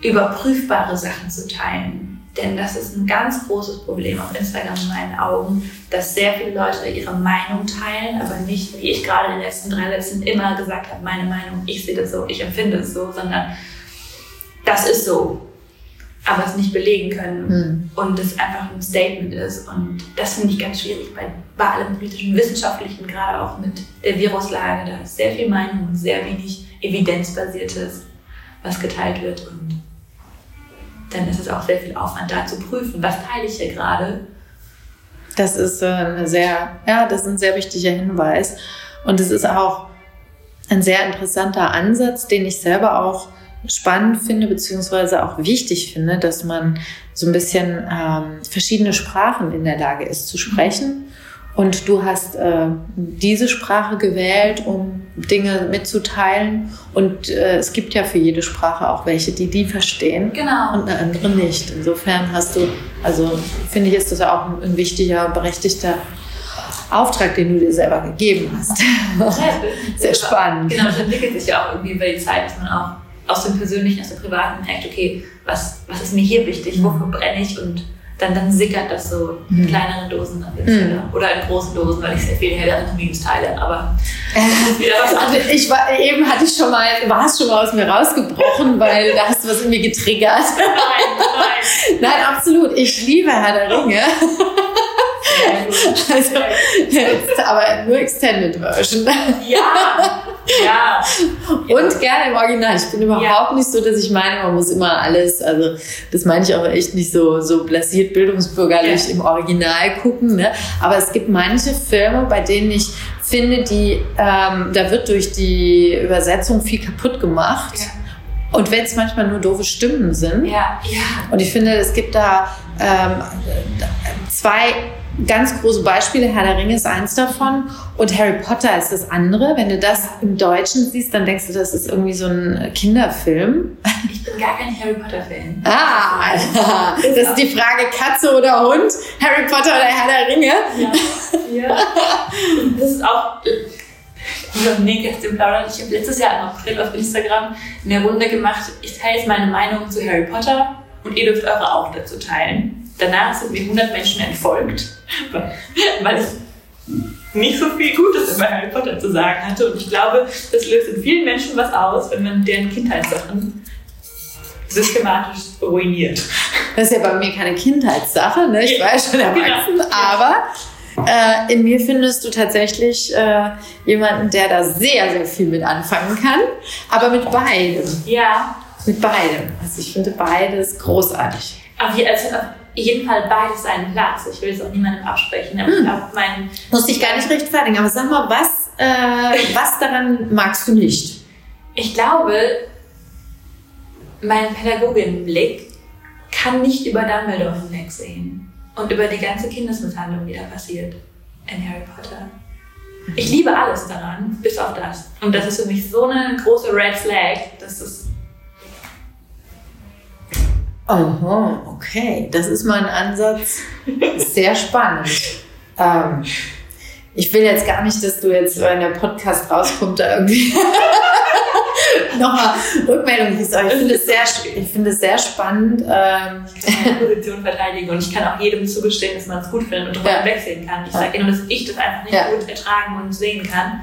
überprüfbare Sachen zu teilen. Denn das ist ein ganz großes Problem auf Instagram in meinen Augen, dass sehr viele Leute ihre Meinung teilen, aber nicht, wie ich gerade in den letzten drei Sätzen immer gesagt habe, meine Meinung, ich sehe das so, ich empfinde es so, sondern das ist so, aber es nicht belegen können Mhm. und es einfach ein Statement ist. Und das finde ich ganz schwierig bei, bei allem politischen, wissenschaftlichen, gerade auch mit der Viruslage. Da ist sehr viel Meinung und sehr wenig evidenzbasiertes, was geteilt wird. Und dann ist es auch sehr viel Aufwand, da zu prüfen, was teile ich hier gerade. Das ist äh, eine sehr, ja, das ist ein sehr wichtiger Hinweis. Und es ist auch ein sehr interessanter Ansatz, den ich selber auch spannend finde, beziehungsweise auch wichtig finde, dass man so ein bisschen ähm, verschiedene Sprachen in der Lage ist zu sprechen. Und du hast äh, diese Sprache gewählt, um Dinge mitzuteilen. Und äh, es gibt ja für jede Sprache auch welche, die die verstehen Genau. und eine andere nicht. Insofern hast du, also finde ich, ist das auch ein, ein wichtiger, berechtigter Auftrag, den du dir selber gegeben hast. Sehr spannend. Genau, das entwickelt sich ja auch irgendwie über die Zeit, dass man auch aus dem Persönlichen, aus dem Privaten merkt, okay, was, was ist mir hier wichtig, wofür brenne ich und dann, dann sickert das so in Mhm. kleineren Dosen wieder Mhm. oder in großen Dosen, weil ich sehr viele Herr der Memes teile, aber. Also ich war, eben hatte ich schon mal, war es schon mal aus mir rausgebrochen, weil da hast du was in mir getriggert. Nein, nein. Nein, absolut. Ich liebe Herr der Ringe. Also, jetzt, aber nur Extended Version. Ja, ja. Und gerne im Original. Ich bin überhaupt nicht so, dass ich meine, man muss immer alles, also das meine ich auch echt nicht so, so blasiert bildungsbürgerlich Ja. im Original gucken. Ne? Aber es gibt manche Filme, bei denen ich finde, die, ähm, da wird durch die Übersetzung viel kaputt gemacht. Und wenn es manchmal nur doofe Stimmen sind. Ja, ja. Und ich finde, es gibt da ähm, zwei ganz große Beispiele. Herr der Ringe ist eins davon und Harry Potter ist das andere. Wenn du das im Deutschen siehst, dann denkst du, das ist irgendwie so ein Kinderfilm. Ich bin gar kein Harry Potter-Fan. Ah, das ist die Frage Katze oder Hund, Harry Potter oder Herr der Ringe. Ja. ja. Das ist auch. Über Nähkästchen plaudern. Ich habe letztes Jahr im April auf Instagram eine Runde gemacht. Ich teile jetzt meine Meinung zu Harry Potter und ihr dürft eure auch dazu teilen. Danach sind mir 100 Menschen entfolgt, weil ich nicht so viel Gutes über Harry Potter zu sagen hatte. Und ich glaube, das löst in vielen Menschen was aus, wenn man deren Kindheitssachen systematisch ruiniert. Das ist ja bei mir keine Kindheitssache, ne? ich war ja schon erwachsen, Genau. aber äh, in mir findest du tatsächlich äh, jemanden, der da sehr, sehr viel mit anfangen kann, aber mit beidem. Ja, Mit beidem. Also ich finde beides großartig. Auf, je, also auf jeden Fall beides seinen Platz. Ich will es auch niemandem absprechen. Aber ich glaube, mein, Muss dich gar nicht rechtfertigen, aber sag mal, was, äh, was daran magst du nicht? ich glaube, mein Pädagoginnenblick kann nicht über Dumbledore hinwegsehen und über die ganze Kindesmisshandlung, die da passiert in Harry Potter. Ich liebe alles daran, bis auf das. Und das ist für mich so eine große Red Flag, dass es Oho, okay. Das ist mal ein Ansatz. Sehr spannend. Ähm, ich will jetzt gar nicht, dass du jetzt, wenn der Podcast rauskommt, da irgendwie nochmal Rückmeldung gibst. Aber ich finde es sehr, ich finde es sehr spannend. Ähm, ich kann meine Position verteidigen und ich kann auch jedem zugestehen, dass man es gut findet und drüber Ja. hinwegsehen kann. Ich sage nur, dass ich das einfach nicht Ja. gut ertragen und sehen kann.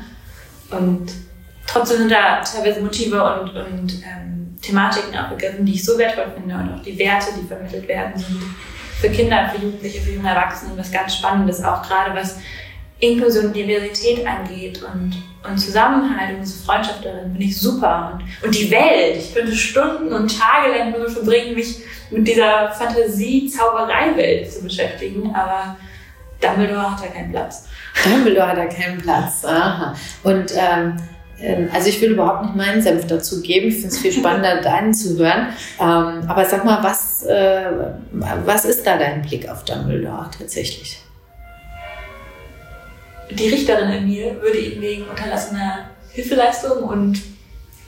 Und trotzdem sind da teilweise Motive und, und ähm, Thematiken aufgegriffen, die ich so wertvoll finde und auch die Werte, die vermittelt werden, sind für Kinder, für Jugendliche, für junge Erwachsene was ganz Spannendes, auch gerade was Inklusion und Diversität angeht und, und Zusammenhalt und diese Freundschaft darin finde ich super. Und, und die Welt, ich könnte Stunden und Tage lang nur verbringen, mich mit dieser Fantasie-Zauberei-Welt zu beschäftigen, aber Dumbledore hat da keinen Platz. Dumbledore hat da keinen Platz. Aha. Und ähm, also ich will überhaupt nicht meinen Senf dazu geben. Ich finde es viel spannender, deinen zu hören. Ähm, aber sag mal, was, äh, was ist da dein Blick auf Dumbledore tatsächlich? Die Richterin in mir würde ihn wegen unterlassener Hilfeleistung und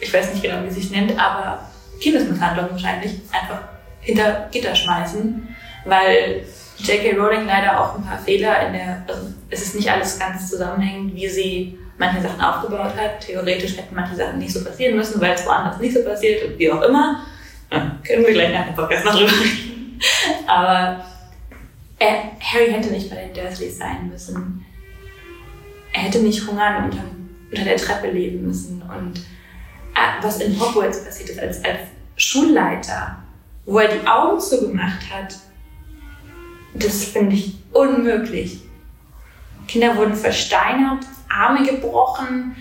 ich weiß nicht genau, wie sie sich nennt, aber Kindesmisshandlung wahrscheinlich einfach hinter Gitter schmeißen, weil J.K. Rowling leider auch ein paar Fehler in der, also es ist nicht alles ganz zusammenhängend, wie sie manche Sachen aufgebaut hat. Theoretisch hätten manche Sachen nicht so passieren müssen, weil es woanders nicht so passiert und wie auch immer. Ja, können wir gleich nach dem Podcast noch drüber reden. Aber äh, Harry hätte nicht bei den Dursleys sein müssen. Er hätte nicht hungern unter, unter der Treppe leben müssen. Und äh, was in Hogwarts passiert ist als, als Schulleiter, wo er die Augen zugemacht hat, das finde ich unmöglich. Kinder wurden versteinert, Arme gebrochen.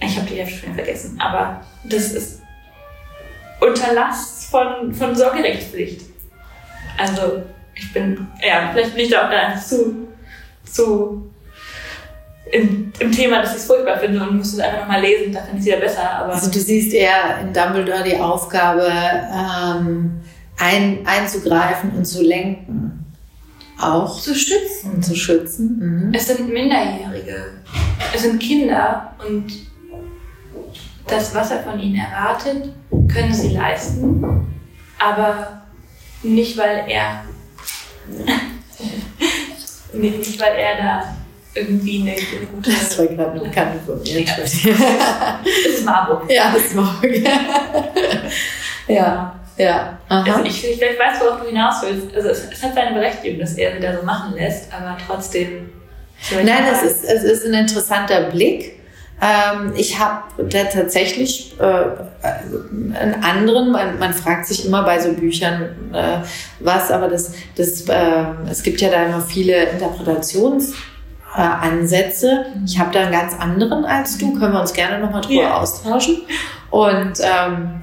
Ich habe die Hälfte schon vergessen, aber das ist Unterlass von, von Sorgerechtspflicht. Also, ich bin, ja, vielleicht bin ich da auch gar nicht zu, zu im, im Thema, dass ich es furchtbar finde und muss es einfach nochmal lesen, da finde ich es wieder besser. Aber Also du siehst eher in Dumbledore die Aufgabe, ähm, ein, einzugreifen und zu lenken. Auch zu stützen. und zu schützen. Mhm. Es sind Minderjährige. Es sind Kinder und das, was er von ihnen erwartet, können sie leisten, aber nicht, weil er nicht, nicht weil er da irgendwie eine, eine gute. Das war gerade eine Bekannte von mir. Ja. Das ist Marburg. ja, das war Ja, ja. Aha. Also ich, ich, ich weiß, worauf du hinaus willst. Also es, es hat seine Berechtigung, dass er sie da so machen lässt, aber trotzdem. Nein, es ist, es ist ein interessanter Blick. Ähm, ich habe da tatsächlich äh, einen anderen, man, man fragt sich immer bei so Büchern äh, was, aber das, das, äh, es gibt ja da immer viele Interpretationsansätze. Ansätze. ich habe da einen ganz anderen als du, können wir uns gerne nochmal drüber Ja. austauschen. Und ähm,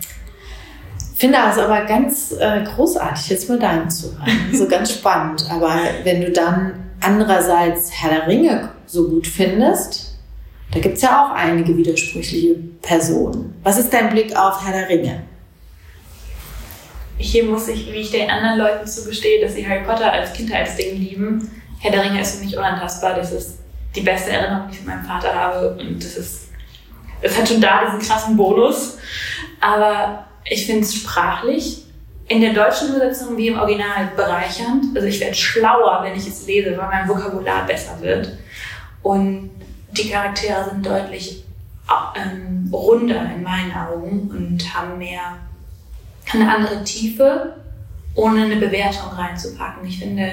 finde es aber ganz äh, großartig, jetzt mal deinen zu hören. So ganz spannend. Aber wenn du dann andererseits Herr der Ringe so gut findest, da gibt es ja auch einige widersprüchliche Personen. Was ist dein Blick auf Herr der Ringe? Hier muss ich, wie ich den anderen Leuten zugestehe, dass sie Harry Potter als Kindheitsding lieben. Herr der Ringe ist für mich unantastbar. Das ist die beste Erinnerung, die ich von meinem Vater habe. Und das ist, es hat schon da diesen krassen Bonus. Aber ich finde es sprachlich in der deutschen Übersetzung wie im Original bereichernd. Also ich werde schlauer, wenn ich es lese, weil mein Vokabular besser wird. Und die Charaktere sind deutlich ähm, runder in meinen Augen und haben mehr eine andere Tiefe, ohne eine Bewertung reinzupacken. Ich finde,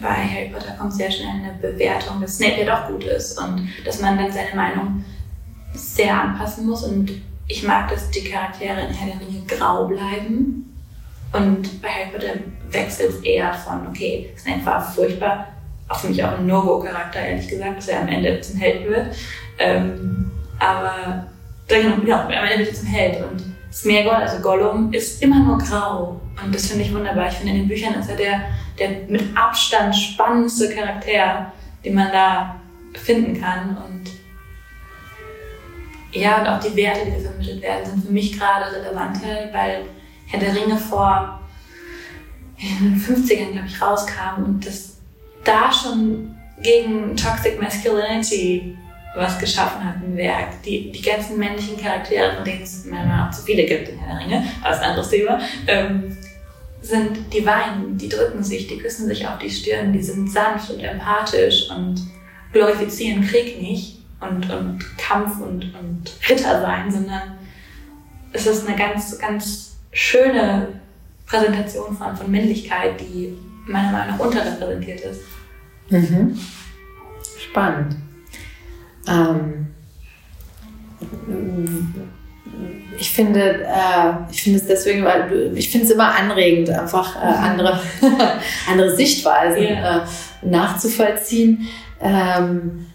bei Harry Potter kommt sehr schnell eine Bewertung, dass Snape ja doch gut ist und dass man dann seine Meinung sehr anpassen muss. Und ich mag, dass die Charaktere in Herr der Ringe grau bleiben. Und bei Harry Potter wechselt es eher von, okay, Snape war furchtbar, auch für mich auch ein No-Go-Charakter, ehrlich gesagt, dass er am Ende zum Held wird. Ähm, aber genau, genau, am Ende wird er zum Held. Und Smeagol, also Gollum, ist immer nur grau. Und das finde ich wunderbar. Ich finde, in den Büchern ist er der, der mit Abstand spannendste Charakter, den man da finden kann. Und ja, und auch die Werte, die vermittelt werden, sind für mich gerade relevanter, weil Herr der Ringe vor in den 50ern, glaube ich, rauskam und das da schon gegen Toxic Masculinity was geschaffen hat, ein Werk. Die, die ganzen männlichen Charaktere, von denen es meiner nach zu viele gibt in Herr der Ringe, aber ein anderes Thema, ähm, sind, die weinen, die drücken sich, die küssen sich auf die Stirn, die sind sanft und empathisch und glorifizieren Krieg nicht und, und Kampf und, und Ritter sein, sondern es ist eine ganz, ganz schöne Präsentation von, von Männlichkeit, die meiner Meinung nach unterrepräsentiert ist. Mhm. Spannend. Ähm, ich finde, äh, ich finde es deswegen, weil du- ich finde es immer anregend, einfach äh, andere, andere Sichtweisen Ja. äh, nachzuvollziehen. Ähm,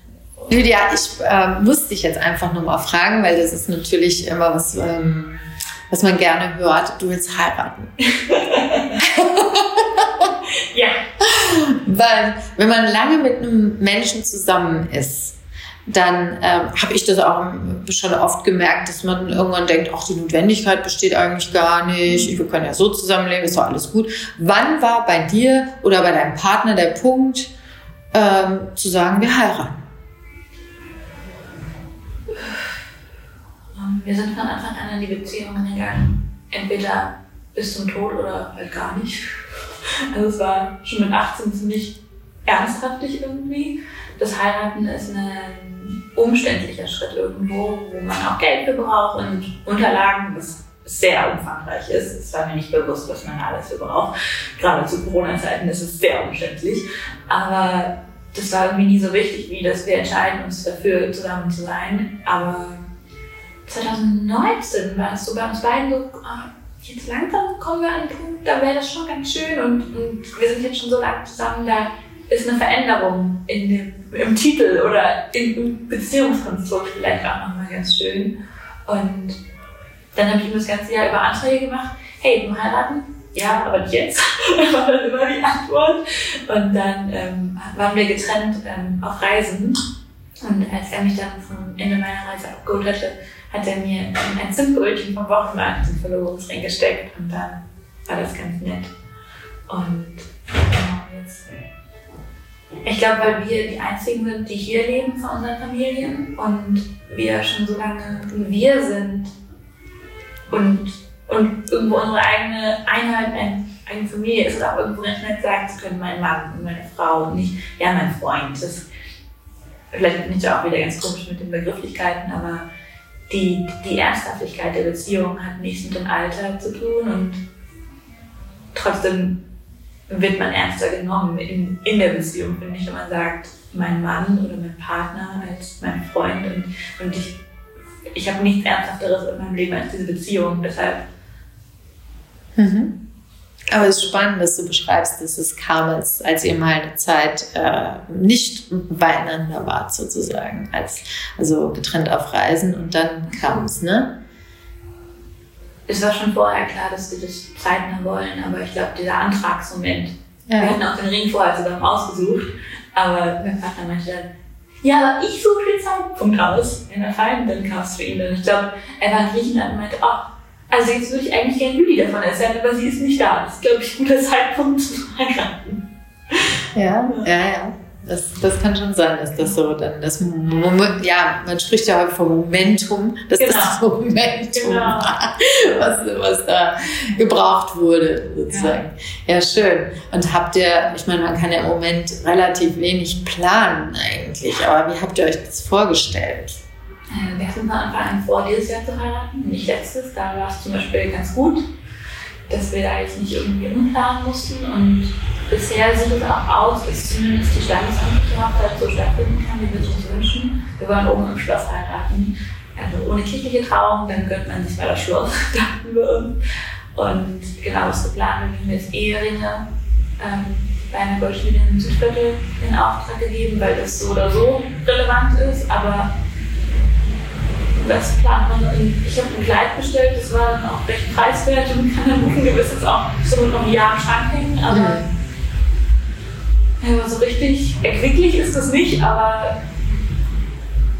Lydia, ich äh, muss dich jetzt einfach nochmal fragen, weil das ist natürlich immer was, ähm, was man gerne hört. Du willst heiraten. Ja, Weil, wenn man lange mit einem Menschen zusammen ist, dann ähm, habe ich das auch schon oft gemerkt, dass man irgendwann denkt, ach, die Notwendigkeit besteht eigentlich gar nicht, wir können ja so zusammenleben, ist doch alles gut. Wann war bei dir oder bei deinem Partner der Punkt, ähm, zu sagen, wir heiraten? Wir sind von Anfang an in die Beziehung gegangen. Entweder bis zum Tod oder halt gar nicht. Also es war schon mit 18 ziemlich ernsthaftig irgendwie. Das Heiraten ist ein umständlicher Schritt irgendwo, wo man auch Geld für braucht und Unterlagen, was sehr umfangreich ist. Es war mir nicht bewusst, was man alles für braucht. Gerade zu Corona-Zeiten ist es sehr umständlich. Aber das war irgendwie nie so wichtig, wie dass wir entscheiden, uns dafür zusammen zu sein. Aber 2019 war es so bei uns beiden so, ah, jetzt langsam kommen wir an den Punkt, da wäre das schon ganz schön und, und wir sind jetzt schon so lange zusammen, da ist eine Veränderung in dem, im Titel oder im, Beziehungskonstrukt vielleicht auch nochmal ganz schön. Und dann habe ich ihm das ganze Jahr über Anträge gemacht, hey, du heiraten? Ja, aber jetzt. war dann immer die Antwort. Und dann ähm, waren wir getrennt ähm, auf Reisen Und als er mich dann vom Ende meiner Reise abgeholt hatte, hat er mir ein Zimtbrötchen vom Wochenmarkt zum Verlobungsring gesteckt und dann war das ganz nett. Und genau jetzt. Ich glaube, weil wir die Einzigen sind, die hier leben von unseren Familien und wir schon so lange wir sind und, und irgendwo unsere eigene Einheit, eine eigene Familie ist, auch irgendwo ganz nett sagen zu können, mein Mann und meine Frau und nicht, ja, mein Freund. Das vielleicht bin ich ja auch wieder ganz komisch mit den Begrifflichkeiten, aber die, die Ernsthaftigkeit der Beziehung hat nichts mit dem Alter zu tun und trotzdem wird man ernster genommen in, in der Beziehung, finde ich, wenn man sagt, mein Mann oder mein Partner als mein Freund und, und ich, ich habe nichts Ernsthafteres in meinem Leben als diese Beziehung, deshalb. Mhm. Aber es ist spannend, dass du beschreibst, dass es kam, als, als ihr mal eine Zeit äh, nicht beieinander wart, sozusagen. Als, also getrennt auf Reisen und dann kam es, ne? Es war schon vorher klar, dass wir das zeitnah wollen, aber ich glaube, dieser Antragsmoment, ja. wir hatten auch den Ring vorher zusammen ausgesucht, aber mein Partner meinte dann, ja, ich suche den Zeitpunkt aus. In der Fall, dann kam es für ihn. Und ich glaube, er war in Griechenland und meinte, oh, also jetzt würde ich eigentlich gerne Julie davon erzählen, aber sie ist nicht da. Das ist, glaube ich, ein guter Zeitpunkt zu heiraten. Ja, ja, ja. Das, das kann schon sein, dass das so dann das Moment, ja, man spricht ja heute vom Momentum, dass genau. das Momentum genau. war, was, was da gebraucht wurde, sozusagen. Ja. ja. schön. Und habt ihr, ich meine, man kann ja im Moment relativ wenig planen eigentlich, aber wie habt ihr euch das vorgestellt? Äh, wir hatten von Anfang an vor, dieses Jahr zu heiraten, nicht letztes. Da war es zum Beispiel ganz gut, dass wir da jetzt nicht irgendwie umplanen mussten. Und bisher sieht es auch aus, dass zumindest die standesamtliche Hochzeit so stattfinden kann, wie wir es uns wünschen. Wir wollen oben im Schloss heiraten. Also ohne kirchliche Trauung, dann gönnt man sich mal das Schloss, dachten wir uns. Und genau, was geplant wir haben jetzt Eheringe ähm, bei einer Goldschmiede im Südviertel in Auftrag gegeben, weil das so oder so relevant ist. Aber das plant man. Ich habe ein Kleid bestellt, das war dann auch recht preiswert und kann dann gucken, gewiss jetzt auch so noch ein Jahr im Schrank hängen, aber ja, so richtig erquicklich ist das nicht, aber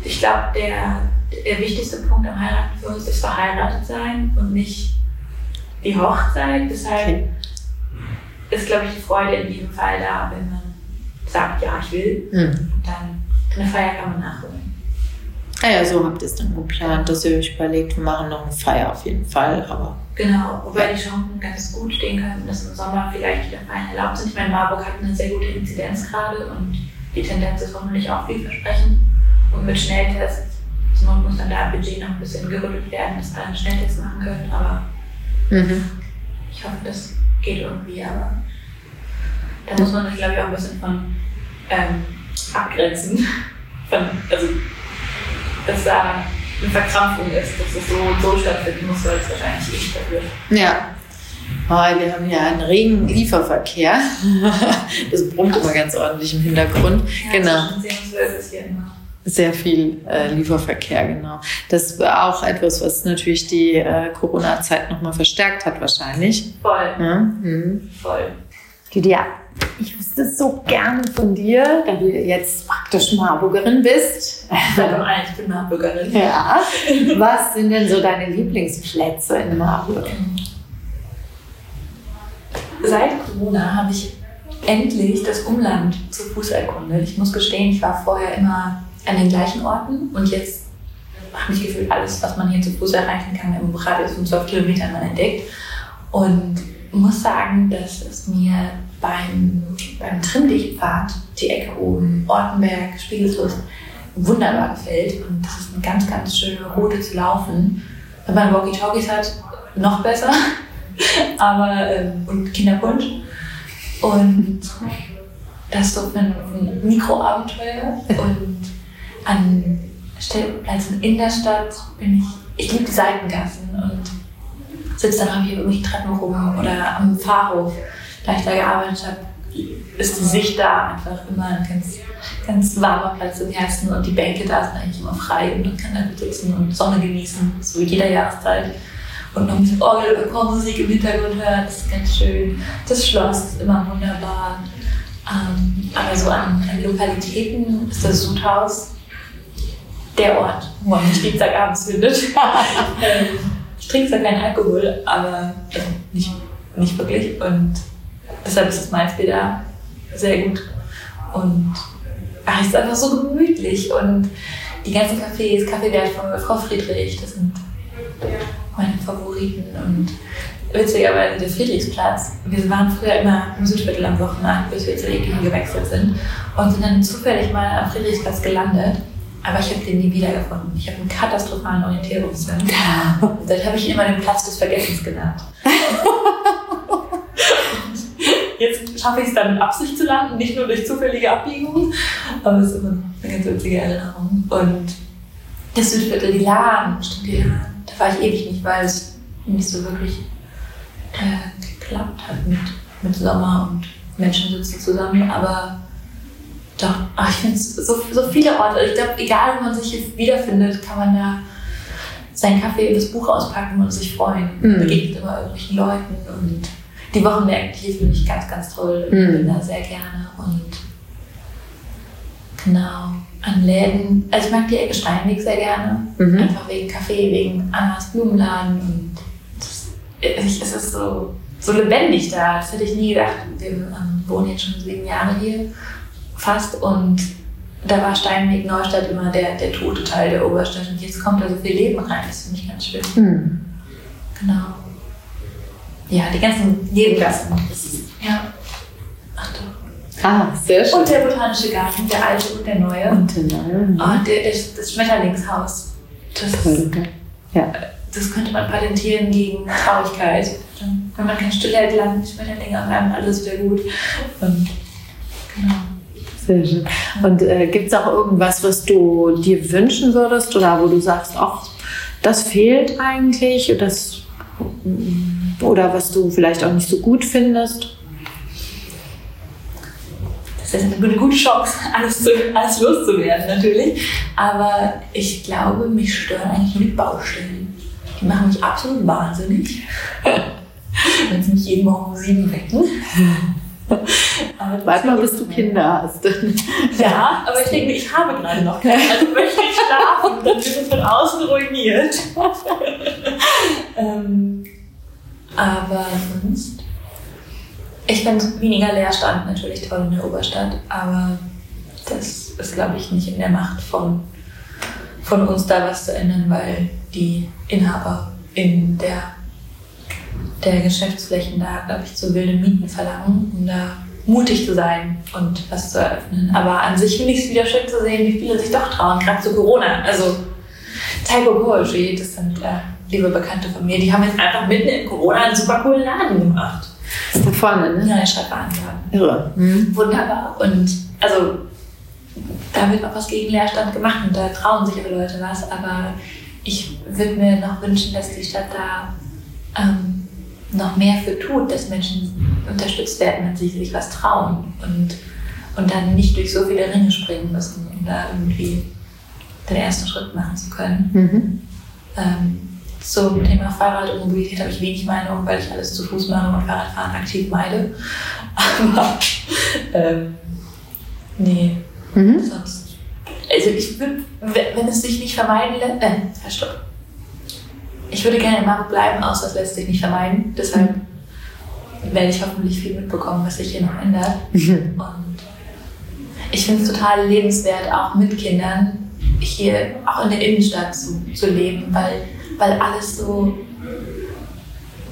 ich glaube, der, der wichtigste Punkt am Heiraten für uns ist verheiratet sein und nicht die Hochzeit. Deshalb okay. ist, glaube ich, die Freude in jedem Fall da, wenn man sagt, ja, ich will. Mhm. Und dann eine Feier kann man nachholen. Ah ja, so habt ihr es dann geplant, dass ihr euch überlegt, wir machen noch eine Feier auf jeden Fall, aber. Genau, wobei die Chancen ganz gut stehen könnten, dass im Sommer vielleicht wieder Feiern erlaubt sind. Ich meine, Marburg hat eine sehr gute Inzidenz gerade und die Tendenz ist hoffentlich auch vielversprechend. Und mit Schnelltests, Not muss dann da im Budget noch ein bisschen gerüttelt werden, dass alle einen Schnelltest machen können, aber mhm. ich hoffe, das geht irgendwie, aber da muss man sich, glaube ich, auch ein bisschen von ähm, abgrenzen. Von, also dass da eine Verkrampfung ist, dass es so und so stattfinden muss, weil es wahrscheinlich eh stattfindet. Ja. Oh, wir haben ja einen regen Lieferverkehr. Das brummt immer ganz ordentlich im Hintergrund. Ja, genau. Sehr viel äh, Lieferverkehr, genau. Das war auch etwas, was natürlich die äh, Corona-Zeit nochmal verstärkt hat, wahrscheinlich. Voll. Ja? Mhm. Voll. Julia, ich wüsste so gerne von dir, da du jetzt praktisch Marburgerin bist. Ich bin Marburgerin. Ja. Was sind denn so deine Lieblingsplätze in Marburg? Seit Corona habe ich endlich das Umland zu Fuß erkundet. Ich muss gestehen, ich war vorher immer an den gleichen Orten und jetzt habe ich gefühlt alles, was man hier zu Fuß erreichen kann, im Radius von 12 Kilometern entdeckt. Und muss sagen, dass es mir beim, beim Trimmdichtpfad, die Ecke oben, Ortenberg, Spiegelfluss, wunderbar gefällt. Und das ist eine ganz, ganz schöne Route zu laufen. Wenn man Walkie-Talkies hat, noch besser. Aber, ähm, und Kinderpunsch. Und das ist so ein, Mikroabenteuer. Und an Stellplätzen in der Stadt bin ich, ich liebe die Seitengassen und sitze dann hier irgendwelche Treppen rum oder am Fahrhof da ich da gearbeitet habe, ist die Sicht da einfach immer ein ganz, ganz warmer Platz im Herzen und die Bänke da sind eigentlich immer frei und man kann da gut sitzen und Sonne genießen, so wie jeder Jahreszeit. Und noch ein bisschen Orgel- oder Chormusik im Hintergrund hören, das ist ganz schön. Das Schloss ist immer wunderbar. Ähm, aber so an, an, Lokalitäten ist das Sudhaus der Ort, wo man mich Dienstagabends findet. Ähm, ich trinke zwar keinen Alkohol, aber also nicht, nicht wirklich. Und deshalb ist das Malzbier da sehr gut. Und ach, es ist einfach so gemütlich. Und die ganzen Cafés, Kaffeewert von Frau Friedrich, das sind meine Favoriten. Und witzigerweise der Friedrichsplatz. Wir waren früher immer im Südviertel am Wochenende, bis wir zu Ekin gewechselt sind. Und sind dann zufällig mal am Friedrichsplatz gelandet. Aber ich habe den nie wiedergefunden. Ich habe einen katastrophalen Orientierungssinn. Dann habe ich ihn immer den Platz des Vergessens genannt. Jetzt schaffe ich es dann mit Absicht zu landen, nicht nur durch zufällige Abbiegungen, aber es ist immer eine ganz witzige Erinnerung. Und das Südviertel, die Laden, stimmt, die Laden, da war ich ewig nicht, weil es nicht so wirklich äh, geklappt hat mit, mit Sommer und Menschen sitzen zusammen, aber doch, ach, ich finde so, so viele Orte. Ich glaube, egal wo man sich hier wiederfindet, kann man da seinen Kaffee das Buch auspacken und sich freuen. Mhm. Begegnet immer irgendwelchen Leuten und die Wochenmärkte hier finde ich ganz, ganz toll. Mhm. bin da sehr gerne und genau an Läden. Also ich mag die Ecke Steinweg sehr gerne. Mhm. Einfach wegen Kaffee, wegen Annas Blumenladen und das, es ist so, so lebendig da. Das hätte ich nie gedacht. Wir ähm, wohnen jetzt schon sieben Jahre hier fast und da war Steinweg Neustadt immer der, der tote Teil der Oberstadt und jetzt kommt da so viel Leben rein. Das finde ich ganz schön. Mhm. Genau ja, die ganzen Nebengassen. ja. Ach doch. Ah, sehr schön. Und der botanische Garten, der alte und der neue. Und der neue. Oh, der, das, das Schmetterlingshaus. Das, ist, ja. das könnte man patentieren gegen Traurigkeit. wenn man kein Stillhält, landen die Schmetterlinge und dann alles wieder gut. Und, genau. Sehr schön. Und äh, gibt es auch irgendwas, was du dir wünschen würdest oder wo du sagst, ach, das fehlt eigentlich, das oder was du vielleicht auch nicht so gut findest? Das ist eine gute Chance, alles, zu, alles loszuwerden natürlich. Aber ich glaube, mich stören eigentlich nur die Baustellen. Die machen mich absolut wahnsinnig. Wenn sie mich jeden Morgen um sieben wecken. Warte mal, bis du Kinder hast. ja, aber ich denke, ich habe gerade noch keine. Also möchte ich schlafen, dann wird es von außen ruiniert. ähm, aber sonst. Ich finde weniger Leerstand natürlich toll in der Oberstadt, aber das ist, glaube ich, nicht in der Macht von, von uns da was zu ändern, weil die Inhaber in der, der Geschäftsflächen da, glaube ich, zu wilde Mieten verlangen, um da mutig zu sein und was zu eröffnen. Aber an sich finde ich es wieder schön zu sehen, wie viele sich doch trauen, gerade zu Corona. Also Typo Poetry, das sind äh, liebe Bekannte von mir, die haben jetzt einfach mitten in Corona einen super coolen Laden gemacht. Das ist da vorne, ne? Ja, der Schreibwarenladen. Irre. Mhm. Wunderbar. Und also da wird auch was gegen Leerstand gemacht und da trauen sich aber Leute was. Aber ich würde mir noch wünschen, dass die Stadt da ähm, noch mehr für tut, dass Menschen unterstützt werden, wenn sie sich was trauen und, und dann nicht durch so viele Ringe springen müssen, um da irgendwie den ersten Schritt machen zu können. Mhm. Ähm, zum Thema Fahrrad und Mobilität habe ich wenig Meinung, weil ich alles zu Fuß mache und Fahrradfahren aktiv meide. Aber ähm, nee, mhm. sonst. Also ich würde, wenn es sich nicht vermeiden lässt, äh, stopp. Ich würde gerne in Marburg bleiben, außer es lässt sich nicht vermeiden. Deshalb werde ich hoffentlich viel mitbekommen, was sich hier noch ändert. Mhm. Und ich finde es total lebenswert, auch mit Kindern hier auch in der Innenstadt zu, zu leben, weil weil alles so,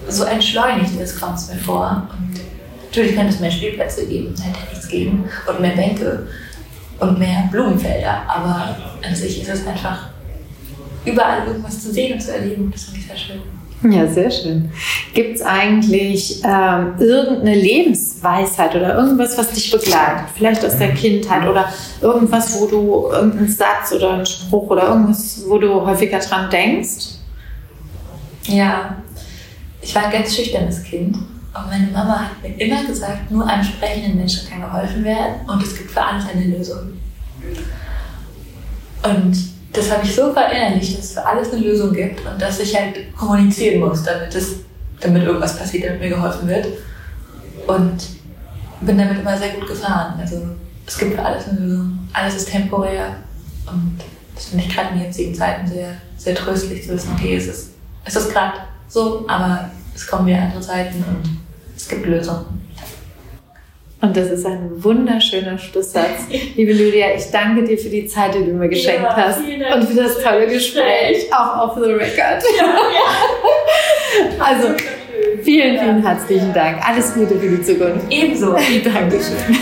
so entschleunigt ist, kommt es mir vor. Und natürlich könnte es mehr Spielplätze geben, hätte nichts geben und mehr Bänke und mehr Blumenfelder, aber an sich ist es einfach überall irgendwas zu sehen und zu erleben. Das finde ich sehr schön. Ja, sehr schön. Gibt es eigentlich ähm, irgendeine Lebensweisheit oder irgendwas, was dich begleitet? Vielleicht aus der Kindheit oder irgendwas, wo du irgendeinen Satz oder einen Spruch oder irgendwas, wo du häufiger dran denkst? Ja, ich war ein ganz schüchternes Kind. Und meine Mama hat mir immer gesagt, nur einem sprechenden Menschen kann geholfen werden und es gibt für alles eine Lösung. Und das habe ich so verinnerlicht, dass es für alles eine Lösung gibt und dass ich halt kommunizieren muss, damit, es, damit irgendwas passiert, damit mir geholfen wird. Und bin damit immer sehr gut gefahren. Also es gibt für alles eine Lösung. Alles ist temporär und Das finde ich gerade in jetzigen Zeiten sehr, sehr tröstlich zu wissen, okay, es ist, es ist gerade so, aber es kommen wieder andere Zeiten und es gibt Lösungen. Und das ist ein wunderschöner Schlusssatz. Liebe Lydia, ich danke dir für die Zeit, die du mir geschenkt ja, hast und für das tolle Gespräch, auch off the record. Ja, ja. also, vielen, vielen herzlichen Dank. Alles Gute für die Zukunft. Ebenso. Dankeschön.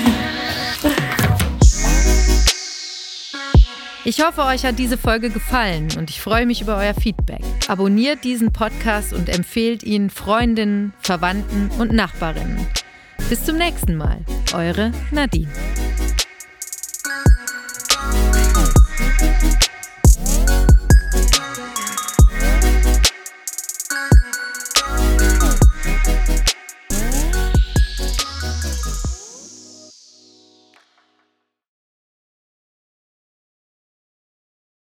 Ich hoffe, euch hat diese Folge gefallen und ich freue mich über euer Feedback. Abonniert diesen Podcast und empfehlt ihn Freundinnen, Verwandten und Nachbarinnen. Bis zum nächsten Mal. Eure Nadine.